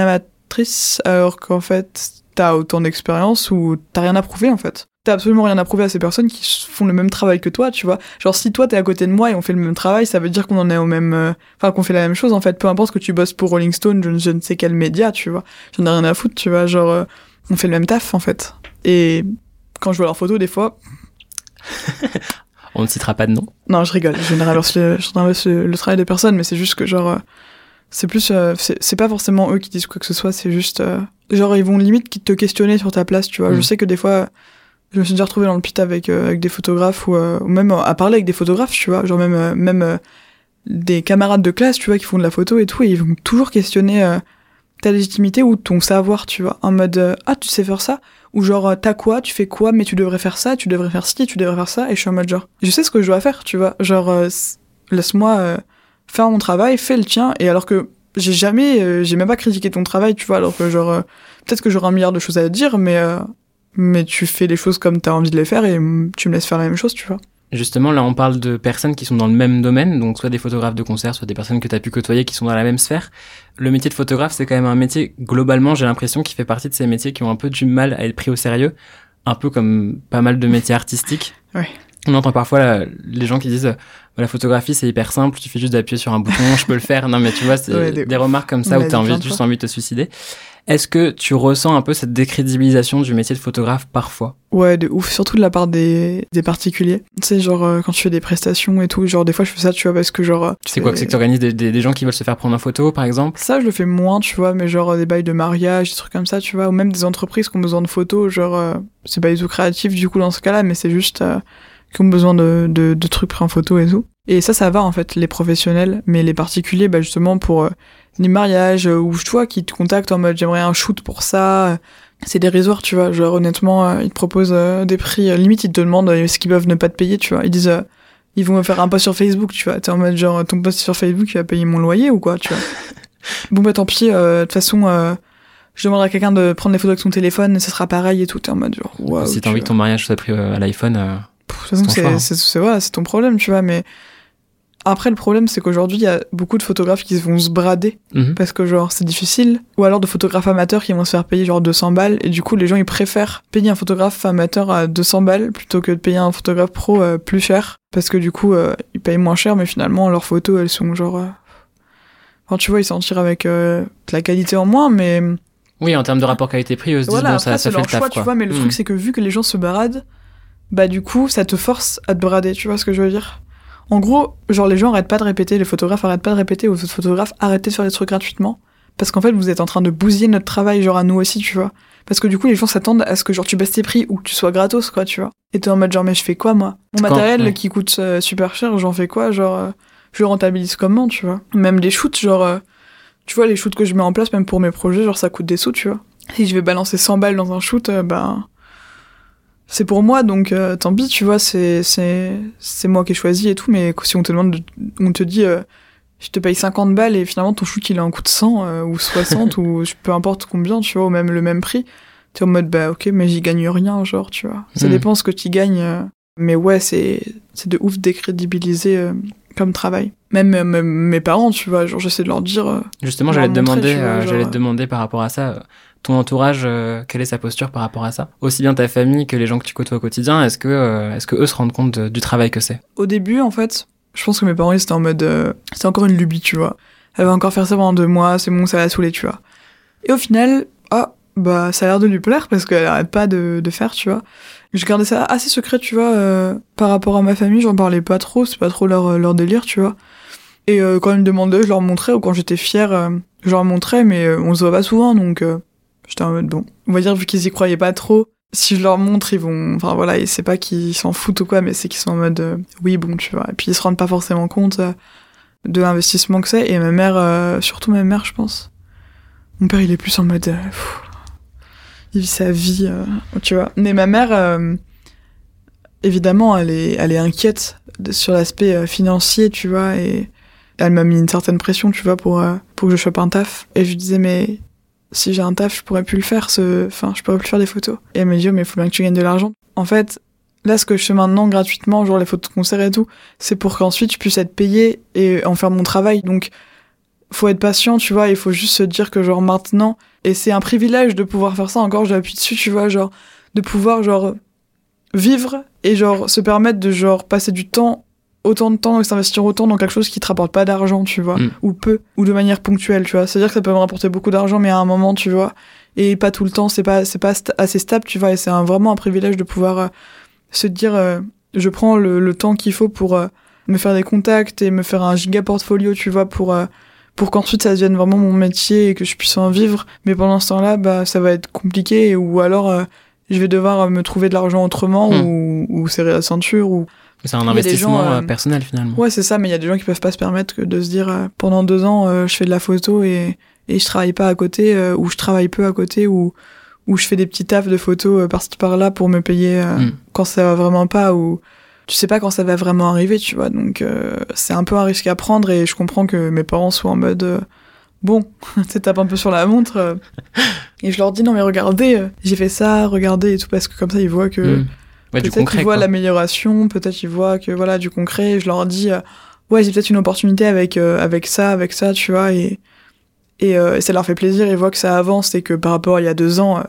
alors qu'en fait, t'as autant d'expérience ou t'as rien à prouver en fait. T'as absolument rien à prouver à ces personnes qui font le même travail que toi, tu vois. Genre si toi t'es à côté de moi et on fait le même travail, ça veut dire qu'on en est au même, euh, enfin qu'on fait la même chose en fait. Peu importe que tu bosses pour Rolling Stone, je, ne- je ne sais quel média, tu vois. J'en ai rien à foutre, tu vois. Genre euh, on fait le même taf en fait. Et quand je vois leurs photos, des fois, <laughs> On ne citera pas de nom. non, je rigole. Je le, généralise le, le travail des personnes, mais c'est juste que genre, euh, c'est plus, euh, c'est pas forcément eux qui disent quoi que ce soit. C'est juste, euh, genre, ils vont limite te questionner sur ta place, tu vois. Mm. Je sais que des fois, je me suis déjà retrouvée dans le pit avec euh, avec des photographes ou, euh, ou même euh, à parler avec des photographes, tu vois. Genre même euh, même euh, des camarades de classe, tu vois, qui font de la photo et tout, et ils vont toujours questionner euh, ta légitimité ou ton savoir, tu vois. En mode, euh, ah, tu sais faire ça? Ou genre, t'as quoi, tu fais quoi, mais tu devrais faire ça, tu devrais faire ci, tu devrais faire ça, et je suis en mode genre, je sais ce que je dois faire, tu vois, genre, euh, laisse-moi euh, faire mon travail, fais le tien, et alors que j'ai jamais, euh, j'ai même pas critiqué ton travail, tu vois, alors que genre, euh, peut-être que j'aurais un milliard de choses à te dire, mais, euh, mais tu fais les choses comme t'as envie de les faire, et tu me laisses faire la même chose, tu vois. Justement, là, on parle de personnes qui sont dans le même domaine, donc soit des photographes de concert, soit des personnes que tu as pu côtoyer qui sont dans la même sphère. Le métier de photographe, c'est quand même un métier, globalement, j'ai l'impression, qui fait partie de ces métiers qui ont un peu du mal à être pris au sérieux, un peu comme pas mal de métiers artistiques. Ouais. On entend parfois là, les gens qui disent euh, la photographie c'est hyper simple, il suffit juste d'appuyer sur un bouton, je peux le faire. Non mais tu vois, c'est Ouais, des remarques comme ça où tu as envie, de juste envie de te suicider. Est-ce que tu ressens un peu cette décrédibilisation du métier de photographe parfois? Ouais, de ouf, surtout de la part des, des particuliers. Tu sais, genre, euh, quand tu fais des prestations et tout, genre, des fois, je fais ça, tu vois, parce que genre... euh, C'est quoi que c'est que tu organises des, des, des gens qui veulent se faire prendre en photo par exemple? Ça, je le fais moins, tu vois, mais genre euh, des bails de mariage, des trucs comme ça, tu vois, ou même des entreprises qui ont besoin de photos, genre, euh, c'est pas du tout créatif du coup dans ce cas-là, mais c'est juste euh, qui ont besoin de, de, de trucs pris en photo et tout. Et ça, ça va en fait, les professionnels, mais les particuliers, bah justement pour euh, les mariages, euh, ou tu vois, qui te contactent en mode j'aimerais un shoot pour ça, euh, c'est dérisoire, tu vois, genre honnêtement, euh, ils te proposent des prix, limite ils te demandent ce qu'ils peuvent ne pas te payer, tu vois, ils disent... ils vont me faire un post sur Facebook, tu vois. T'es en mode genre, ton post sur Facebook, il va payer mon loyer ou quoi, tu vois. <laughs> Bon bah tant pis, euh, de toute façon, euh, je demanderai à quelqu'un de prendre les photos avec son téléphone, et ça sera pareil et tout. T'es en mode genre, waouh. Si t'as envie que ton mariage soit pris à l'iPhone, c'est voilà, ton problème, tu vois, mais. Après, le problème, c'est qu'aujourd'hui, il y a beaucoup de photographes qui vont se brader mhm. parce que, genre, c'est difficile. Ou alors de photographes amateurs qui vont se faire payer, genre, 200 balles. Et du coup, les gens, ils préfèrent payer un photographe amateur à 200 balles plutôt que de payer un photographe pro euh, plus cher. Parce que, du coup, euh, ils payent moins cher, mais finalement, leurs photos, elles sont genre. euh, Enfin, tu vois, ils s'en tirent avec euh, de la qualité en moins, mais. oui, en termes de rapport qualité-prix, eux se disent Voilà, bon, après, ça, ça fait leur le taf choix, quoi. tu vois, mais le Mhm. truc, c'est que vu que les gens se baradent, bah, du coup, ça te force à te brader, tu vois ce que je veux dire? En gros, genre, les gens arrêtent pas de répéter, les photographes arrêtent pas de répéter aux autres photographes, arrêtez de faire des trucs gratuitement. Parce qu'en fait, vous êtes en train de bousiller notre travail, genre, à nous aussi, tu vois. Parce que du coup, les gens s'attendent à ce que, genre, tu baisses tes prix ou que tu sois gratos, quoi, tu vois. Et t'es en mode, genre, mais je fais quoi, moi? Mon Quand- matériel ouais. qui coûte euh, super cher, j'en fais quoi? Genre, euh, je rentabilise comment, tu vois? Même les shoots, genre, euh, tu vois, les shoots que je mets en place, même pour mes projets, genre ça coûte des sous, tu vois. Si je vais balancer 100 balles dans un shoot, ben c'est pour moi, donc euh, tant pis, tu vois, c'est c'est c'est moi qui ai choisi et tout, mais si on te demande, de- on te dit, euh, je te paye 50 balles et finalement ton shoot il a un coût de 100 euh, ou 60 <laughs> ou peu importe combien, tu vois, ou même le même prix, t'es en mode bah ok, mais j'y gagne rien, genre, tu vois. Ça Mhm. dépend ce que tu gagnes, euh, mais ouais, c'est c'est de ouf décrédibiliser euh, comme travail. Même euh, même mes parents, tu vois, genre j'essaie de leur dire. euh, Justement, j'allais te demander, euh, j'allais te demander par rapport à ça, ton entourage, euh, quelle est sa posture par rapport à ça? Aussi bien ta famille que les gens que tu côtoies au quotidien, est-ce que, euh, est-ce que eux se rendent compte du travail que c'est? Au début, en fait, je pense que mes parents, ils étaient en mode. euh, c'était encore une lubie, tu vois. Elle va encore faire ça pendant deux mois, c'est bon, ça va saouler, tu vois. Et au final, ah, bah, ça a l'air de lui plaire parce qu'elle arrête pas de, de faire, tu vois. Je gardais ça assez secret, tu vois, euh, par rapport à ma famille, j'en parlais pas trop, c'est pas trop leur, leur délire, tu vois. Et euh, quand ils me demandaient, je leur montrais, ou quand j'étais fière, euh, je leur montrais, mais euh, on se voit pas souvent, donc euh, j'étais en mode bon. On va dire, vu qu'ils y croyaient pas trop, si je leur montre, ils vont. Enfin voilà, et c'est pas qu'ils s'en foutent ou quoi, mais c'est qu'ils sont en mode euh, oui, bon, tu vois. Et puis ils se rendent pas forcément compte euh, de l'investissement que c'est. Et ma mère, euh, surtout ma mère, je pense. Mon père, il est plus en mode. il vit sa vie, tu vois. Mais ma mère, évidemment, elle est, elle est inquiète sur l'aspect financier, tu vois. Et elle m'a mis une certaine pression, tu vois, pour, pour que je chope un taf. Et je lui disais, mais si j'ai un taf, je pourrais plus le faire, ce... enfin, je pourrais plus faire des photos. Et elle me dit, oh, mais il faut bien que tu gagnes de l'argent. En fait, là, ce que je fais maintenant gratuitement, genre les photos de concert et tout, c'est pour qu'ensuite je puisse être payé et en faire mon travail. Donc, faut être patient, tu vois, il faut juste se dire que, genre, maintenant, et c'est un privilège de pouvoir faire ça, encore, j'appuie dessus, tu vois, genre, de pouvoir, genre, vivre et, genre, se permettre de, genre, passer du temps, autant de temps et s'investir autant dans quelque chose qui te rapporte pas d'argent, tu vois, Mm. ou peu, ou de manière ponctuelle, tu vois. C'est-à-dire que ça peut me rapporter beaucoup d'argent, mais à un moment, tu vois, et pas tout le temps, c'est pas, c'est pas assez stable, tu vois, et c'est vraiment un privilège de pouvoir euh, se dire, euh, je prends le, le temps qu'il faut pour euh, me faire des contacts et me faire un giga portfolio, tu vois, pour, pour qu'ensuite ça devienne vraiment mon métier et que je puisse en vivre. Mais pendant ce temps-là, bah, ça va être compliqué ou alors je vais devoir me trouver de l'argent autrement ou, ou serrer la ceinture ou C'est un investissement gens, euh, euh, personnel finalement. Ouais, c'est ça, mais il y a des gens qui peuvent pas se permettre de se dire euh, pendant deux ans, euh, je fais de la photo et, et je travaille pas à côté, ou je travaille peu à côté, ou, ou je fais des petits tafs de photos par-ci par-là pour me payer Mm. quand ça va vraiment pas, ou tu sais pas quand ça va vraiment arriver, tu vois. Donc c'est un peu un risque à prendre et je comprends que mes parents soient en mode bon, <laughs> tu tape un peu sur la montre. euh, et je leur dis non mais regardez, euh, j'ai fait ça, regardez et tout, parce que comme ça ils voient que. Mm. Ouais, du Peut-être qu'ils voient l'amélioration, peut-être ils voient que voilà du concret. et Je leur dis euh, ouais j'ai peut-être une opportunité avec euh, avec ça, avec ça, tu vois et et, euh, et ça leur fait plaisir. Ils voient que ça avance et que par rapport à il y a deux ans, euh,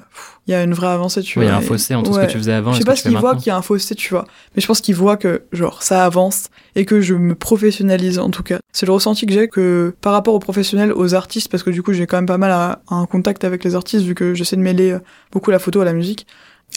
il y a une vraie avancée, tu Ouais, il y vois. a un et- fossé entre ce que tu faisais avant Je et sais ce pas s'ils voient qu'il y a un fossé, tu vois. Mais je pense qu'ils voient que, genre, ça avance et que je me professionnalise, en tout cas. C'est le ressenti que j'ai que par rapport aux professionnels, aux artistes, parce que du coup, j'ai quand même pas mal à, à un contact avec les artistes, vu que j'essaie de mêler euh, beaucoup la photo à la musique.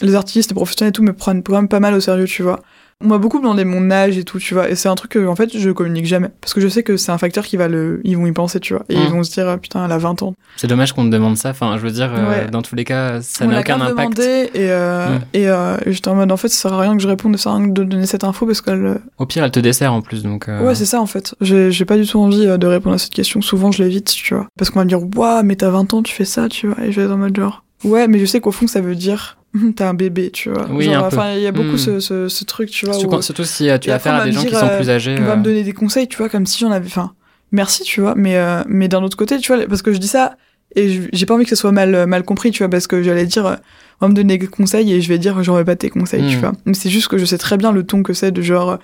Les artistes, les professionnels et tout me prennent quand même pas mal au sérieux, tu vois. On m'a beaucoup demandé mon âge et tout, tu vois. Et c'est un truc que, en fait, je communique jamais. Parce que je sais que c'est un facteur qui va le, ils vont y penser, tu vois. Et ils vont se dire, ah, putain, elle a 20 ans. C'est dommage qu'on te demande ça. Enfin, je veux dire, euh, Ouais. dans tous les cas, ça n'a aucun impact. demandé et, euh, Mm. et, euh, j'étais en mode, en fait, ça sert à rien que je réponde, ça sert à rien de donner cette info parce qu'elle, euh, Au pire, elle te dessert en plus, donc. euh, Ouais, c'est ça en fait. J'ai pas du tout envie de répondre à cette question. Souvent, je l'évite, tu vois. Parce qu'on va me dire, waouh, mais t'as 20 ans, tu fais ça, tu vois. Et je vais être en mode genre, ouais, mais je sais qu'au fond, ça veut dire, <laughs> t'as un bébé, tu vois. Oui. Enfin, il y a beaucoup Hmm. ce, ce, ce truc, tu vois. surtout, où surtout si euh, tu as affaire à des gens qui dire, sont euh, plus âgés. on va euh, me donner des conseils, tu vois, comme si j'en avais. Enfin, merci, tu vois. Mais, euh, mais d'un autre côté, tu vois, parce que je dis ça et j'ai pas envie que ce soit mal, euh, mal compris, tu vois, parce que j'allais dire, euh, on va me donner des conseils et je vais dire, j'en veux pas tes conseils, tu Hmm. vois. Mais c'est juste que je sais très bien le ton que c'est de genre, euh,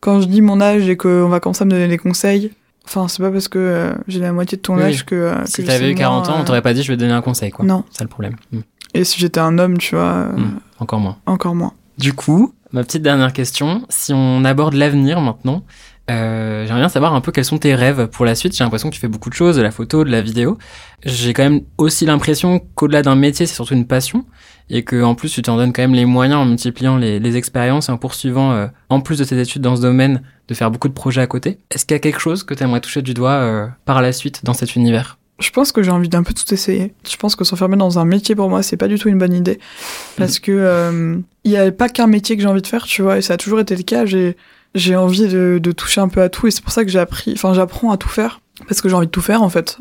quand je dis mon âge et qu'on va commencer à me donner des conseils. Enfin, c'est pas parce que euh, j'ai la moitié de ton Oui, âge que. euh, Si t'avais eu 40 moins, ans, on euh, t'aurait pas dit je vais te donner un conseil, quoi. Non. C'est ça le problème. Mm. Et si j'étais un homme, tu vois, euh, Mm. Encore moins. encore moins. Du coup, ma petite dernière question, si on aborde l'avenir maintenant, euh, j'aimerais bien savoir un peu quels sont tes rêves pour la suite. J'ai l'impression que tu fais beaucoup de choses, de la photo, de la vidéo. J'ai quand même aussi l'impression qu'au-delà d'un métier, c'est surtout une passion et que en plus tu t'en donnes quand même les moyens en multipliant les, les expériences et en poursuivant, euh, en plus de tes études dans ce domaine, de faire beaucoup de projets à côté. Est-ce qu'il y a quelque chose que tu aimerais toucher du doigt euh, par la suite dans cet univers? Je pense que j'ai envie d'un peu tout essayer. Je pense que s'enfermer dans un métier pour moi, c'est pas du tout une bonne idée. Parce que euh, il y a pas qu'un métier que j'ai envie de faire, tu vois, et ça a toujours été le cas. J'ai j'ai envie de, de toucher un peu à tout, et c'est pour ça que j'ai appris, enfin j'apprends à tout faire. parce que j'ai envie de tout faire en fait.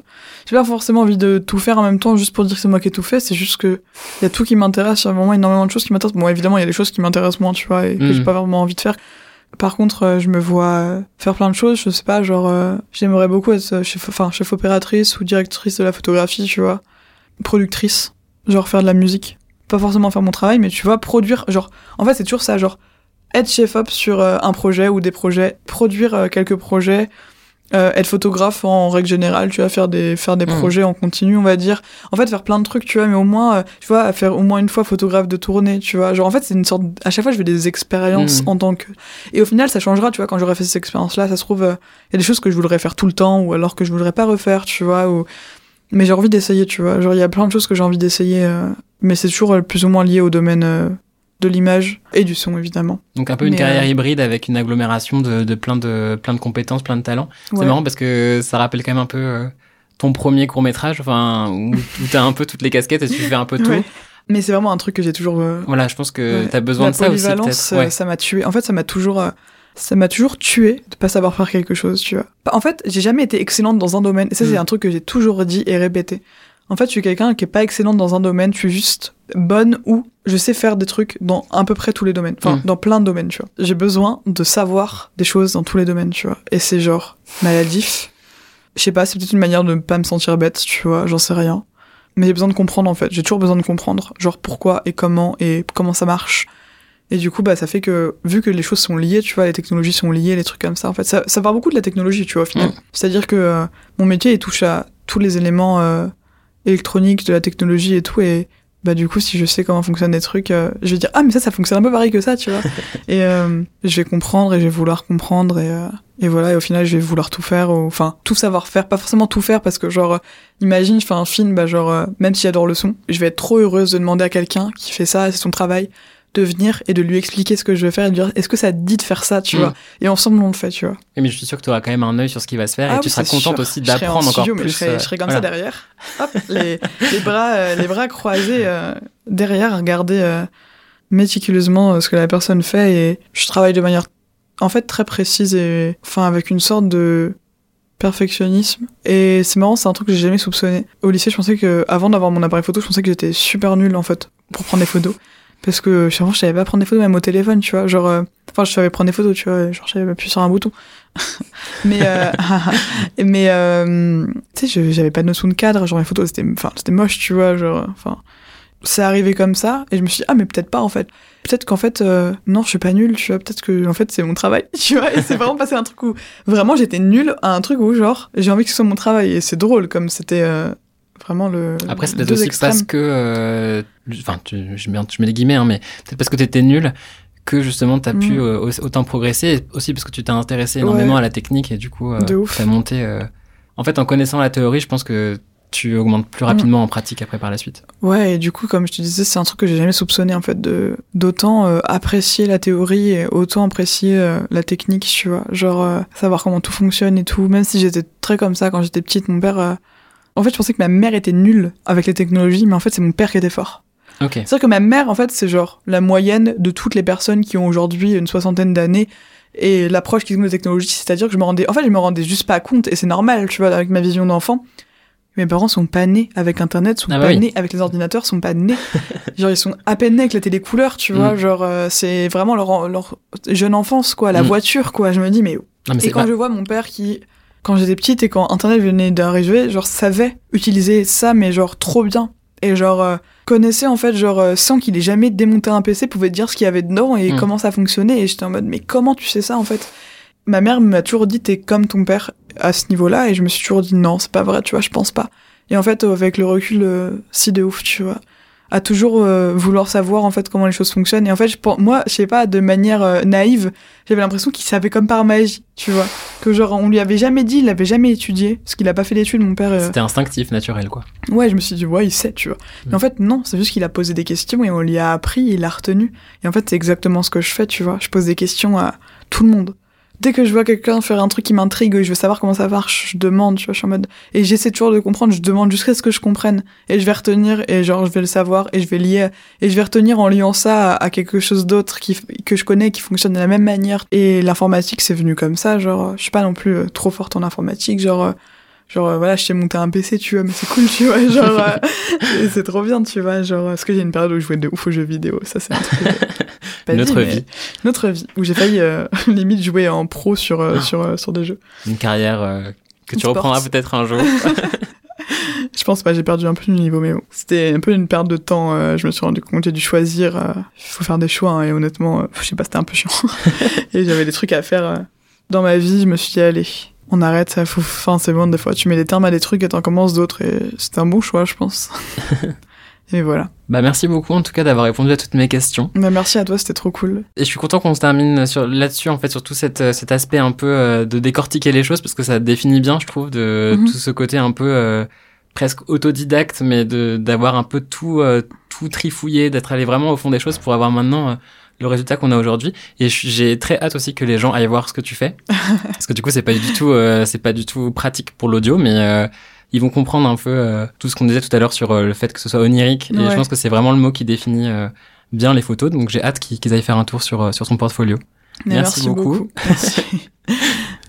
J'ai pas forcément envie de tout faire en même temps juste pour dire que c'est moi qui ai tout fait, c'est juste que il y a tout qui m'intéresse, il y a vraiment énormément de choses qui m'intéressent. Bon, évidemment, il y a des choses qui m'intéressent moins, tu vois, et que Mhm. j'ai pas vraiment envie de faire. Par contre, euh, je me vois faire plein de choses, je sais pas, genre euh, j'aimerais beaucoup être euh, chef enfin chef opératrice ou directrice de la photographie, tu vois, productrice, genre faire de la musique. Pas forcément faire mon travail, mais tu vois, produire, genre en fait, c'est toujours ça, genre être chef op sur euh, un projet ou des projets, produire quelques projets, euh, être photographe en règle générale, tu vois, faire des faire des Mhm. projets en continu, on va dire. En fait, faire plein de trucs, tu vois, mais au moins, euh, tu vois, faire au moins une fois photographe de tournée, tu vois. Genre, en fait, c'est une sorte. À chaque fois, je fais des expériences Mhm. en tant que. Et au final, ça changera, tu vois, quand j'aurai fait ces expériences-là, ça se trouve, euh, il y a des choses que je voudrais faire tout le temps, ou alors que je voudrais pas refaire, tu vois, ou. Mais j'ai envie d'essayer, tu vois. Genre, il y a plein de choses que j'ai envie d'essayer, euh, mais c'est toujours plus ou moins lié au domaine euh, de l'image et du son, évidemment. Donc un peu une Mais, carrière euh, hybride avec une agglomération de, de plein de plein de compétences, plein de talents. C'est marrant parce que ça rappelle quand même un peu euh, ton premier court métrage, enfin où, où t'as un peu toutes les casquettes et tu fais un peu tout. Ouais. Mais c'est vraiment un truc que j'ai toujours. euh, Voilà, je pense que t'as besoin la de ça aussi peut-être. ça m'a tué. En fait, ça m'a toujours, ça m'a toujours tué de pas savoir faire quelque chose, tu vois. En fait, j'ai jamais été excellente dans un domaine. Et ça, c'est Mm. un truc que j'ai toujours dit et répété. En fait, je suis quelqu'un qui est pas excellente dans un domaine. Je suis juste bonne ou je sais faire des trucs dans à peu près tous les domaines. Enfin, Mm. dans plein de domaines, tu vois. J'ai besoin de savoir des choses dans tous les domaines, tu vois. Et c'est genre maladif. Je sais pas, c'est peut-être une manière de ne pas me sentir bête, tu vois. J'en sais rien. Mais j'ai besoin de comprendre en fait. J'ai toujours besoin de comprendre, genre pourquoi et comment et comment ça marche. Et du coup, bah, ça fait que, vu que les choses sont liées, tu vois, les technologies sont liées, les trucs comme ça, en fait, ça, ça part beaucoup de la technologie, tu vois, au final. Mm. C'est-à-dire que euh, mon métier, il touche à tous les éléments euh, électroniques, de la technologie et tout, et bah, du coup, si je sais comment fonctionnent des trucs, euh, je vais dire, ah, mais ça, ça fonctionne un peu pareil que ça, tu vois. <laughs> et euh, je vais comprendre et je vais vouloir comprendre, et, euh, et voilà, et au final, je vais vouloir tout faire, enfin, tout savoir faire, pas forcément tout faire, parce que, genre, euh, imagine, je fais un film, bah, genre, euh, même si j'adore le son, je vais être trop heureuse de demander à quelqu'un qui fait ça, c'est son travail, de venir et de lui expliquer ce que je vais faire et de lui dire est-ce que ça te dit de faire ça tu Mm. vois? Et ensemble on le fait tu vois Mais je suis sûr que tu auras quand même un œil sur ce qui va se faire Ah et tu oui, seras contente sûr. aussi serai en d'apprendre encore studio, plus. mais je serai, euh, je serai comme voilà. ça derrière hop les, les bras euh, les bras croisés euh, derrière regarder euh, méticuleusement ce que la personne fait et je travaille de manière en fait très précise et enfin avec une sorte de perfectionnisme et c'est marrant c'est un truc que j'ai jamais soupçonné au lycée je pensais que avant d'avoir mon appareil photo je pensais que j'étais super nulle en fait pour prendre des photos parce que je je savais pas prendre des photos même au téléphone tu vois. Genre euh, enfin je savais prendre des photos tu vois. Genre j'avais appuyé sur un bouton. <laughs> Mais euh, <laughs> mais euh, tu sais je- j'avais pas de notion de cadre. Genre les photos c'était enfin c'était moche tu vois genre enfin. C'est arrivé comme ça et je me suis dit ah mais peut-être pas en fait. Peut-être qu'en fait euh, non je suis pas nulle tu vois. Peut-être que en fait c'est mon travail <laughs> tu vois. Et c'est vraiment passé un truc où vraiment j'étais nulle à un truc où genre j'ai envie que ce soit mon travail. Et c'est drôle comme c'était euh, vraiment le Après, c'est peut-être deux aussi extrêmes. parce que. euh, Enfin, tu- je, mets, je mets les guillemets, hein, mais peut-être parce que tu étais nul que justement tu as pu Mm. euh, au- autant progresser aussi parce que tu t'es intéressé énormément Ouais. à la technique et du coup, ouf. tu as monté. euh, En fait, en connaissant la théorie, je pense que tu augmentes plus rapidement en pratique après par la suite. Ouais, et du coup, comme je te disais, c'est un truc que j'ai jamais soupçonné, en fait, de d'autant euh, apprécier la théorie et autant apprécier euh, la technique, tu vois. Genre, euh, savoir comment tout fonctionne et tout. Même si j'étais très comme ça quand j'étais petite, mon père... euh, En fait, je pensais que ma mère était nulle avec les technologies, mais en fait, c'est mon père qui était fort. C'est-à-dire que ma mère, en fait, c'est genre la moyenne de toutes les personnes qui ont aujourd'hui une soixantaine d'années et l'approche qu'ils ont des technologies. C'est-à-dire que je me rendais... En fait, je me rendais juste pas compte, et c'est normal, tu vois, avec ma vision d'enfant. Mes parents sont pas nés avec Internet, sont Ah pas bah oui. nés avec les ordinateurs, sont pas nés. <laughs> genre, ils sont à peine nés avec la télé couleur, tu vois. Mm. Genre, euh, c'est vraiment leur, leur jeune enfance, quoi. La Mm. voiture, quoi. Je me dis, mais... Non, mais Et quand pas- je vois mon père qui... Quand j'étais petite et quand Internet venait d'arriver, genre, savait utiliser ça, mais genre, trop bien. Et genre, euh, connaissait, en fait, genre, euh, sans qu'il ait jamais démonté un PC, pouvait te dire ce qu'il y avait dedans et Mm. comment ça fonctionnait. Et j'étais en mode, mais comment tu sais ça, en fait? Ma mère m'a toujours dit, t'es comme ton père à ce niveau-là. Et je me suis toujours dit, non, c'est pas vrai, tu vois, je pense pas. Et en fait, avec le recul, euh, si de ouf, tu vois. À toujours euh, vouloir savoir, en fait, comment les choses fonctionnent. Et en fait, je pense, moi, je sais pas, de manière euh, naïve, j'avais l'impression qu'il savait comme par magie, tu vois. Que genre, on lui avait jamais dit, il l'avait jamais étudié. Parce qu'il a pas fait d'études, mon père. euh, C'était instinctif, naturel, quoi. Ouais, je me suis dit, ouais, il sait, tu vois. Mais Mm. en fait, non, c'est juste qu'il a posé des questions et on lui a appris, il a retenu. Et en fait, c'est exactement ce que je fais, tu vois. Je pose des questions à tout le monde. Dès que je vois quelqu'un faire un truc qui m'intrigue et je veux savoir comment ça marche, je demande, tu vois, je suis en mode. Et j'essaie toujours de comprendre, je demande jusqu'à ce que je comprenne. Et je vais retenir, et genre, je vais le savoir, et je vais lier, et je vais retenir en liant ça à, à quelque chose d'autre qui, que je connais, qui fonctionne de la même manière. Et l'informatique, c'est venu comme ça, genre, je suis pas non plus euh, trop forte en informatique, genre, euh, Genre, euh, voilà, je t'ai monté un PC, tu vois, mais c'est cool, tu vois. Genre, <laughs> euh, c'est trop bien, tu vois. Genre, parce que j'ai une période où je jouais de ouf aux jeux vidéo. Ça, c'est un truc. euh, <laughs> pas Notre mais vie. Notre vie. Où j'ai failli, euh, <laughs> limite, jouer en pro sur, euh, sur, euh, sur des jeux. Une carrière euh, que tu Sports. reprendras peut-être un jour. Je pense pas, j'ai perdu un peu du niveau, mais bon. C'était un peu une perte de temps. euh, je me suis rendu compte, j'ai dû choisir. euh, Il faut faire des choix, hein, et honnêtement, euh, je sais pas, c'était un peu chiant. et j'avais des trucs à faire dans ma vie. Je me suis dit, allez, on arrête, ça faut. Enfin, c'est bon, des fois, tu mets des termes à des trucs et t'en commences d'autres, et c'était un bon choix, je pense. <laughs> et voilà. bah merci beaucoup en tout cas d'avoir répondu à toutes mes questions. Bah, merci à toi, c'était trop cool. Et je suis content qu'on se termine sur là-dessus en fait sur tout cette, euh, cet aspect un peu euh, de décortiquer les choses parce que ça définit bien je trouve de Mhm. tout ce côté un peu euh, presque autodidacte mais de d'avoir un peu tout euh, tout trifouillé d'être allé vraiment au fond des choses pour avoir maintenant euh, le résultat qu'on a aujourd'hui et j'ai très hâte aussi que les gens aillent voir ce que tu fais <laughs> parce que du coup c'est pas du tout euh, c'est pas du tout pratique pour l'audio mais euh, ils vont comprendre un peu euh, tout ce qu'on disait tout à l'heure sur euh, le fait que ce soit onirique et Ouais. je pense que c'est vraiment le mot qui définit euh, bien les photos donc j'ai hâte qu'ils aillent faire un tour sur sur son portfolio Mais Merci beaucoup. <laughs> Merci,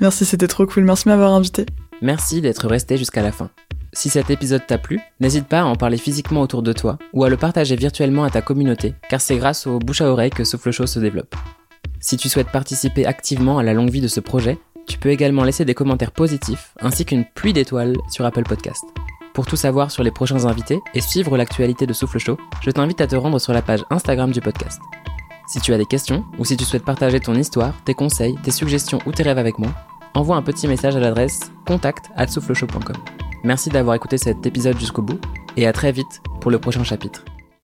merci c'était trop cool. Merci de m'avoir invité. Merci d'être resté jusqu'à la fin. Si cet épisode t'a plu, n'hésite pas à en parler physiquement autour de toi ou à le partager virtuellement à ta communauté, car c'est grâce au bouche à oreille que Souffle Chaud se développe. Si tu souhaites participer activement à la longue vie de ce projet, tu peux également laisser des commentaires positifs ainsi qu'une pluie d'étoiles sur Apple Podcast. Pour tout savoir sur les prochains invités et suivre l'actualité de Souffle Chaud, je t'invite à te rendre sur la page Instagram du podcast. Si tu as des questions ou si tu souhaites partager ton histoire, tes conseils, tes suggestions ou tes rêves avec moi, envoie un petit message à l'adresse contact@soufflechaud.com. Merci d'avoir écouté cet épisode jusqu'au bout et à très vite pour le prochain chapitre.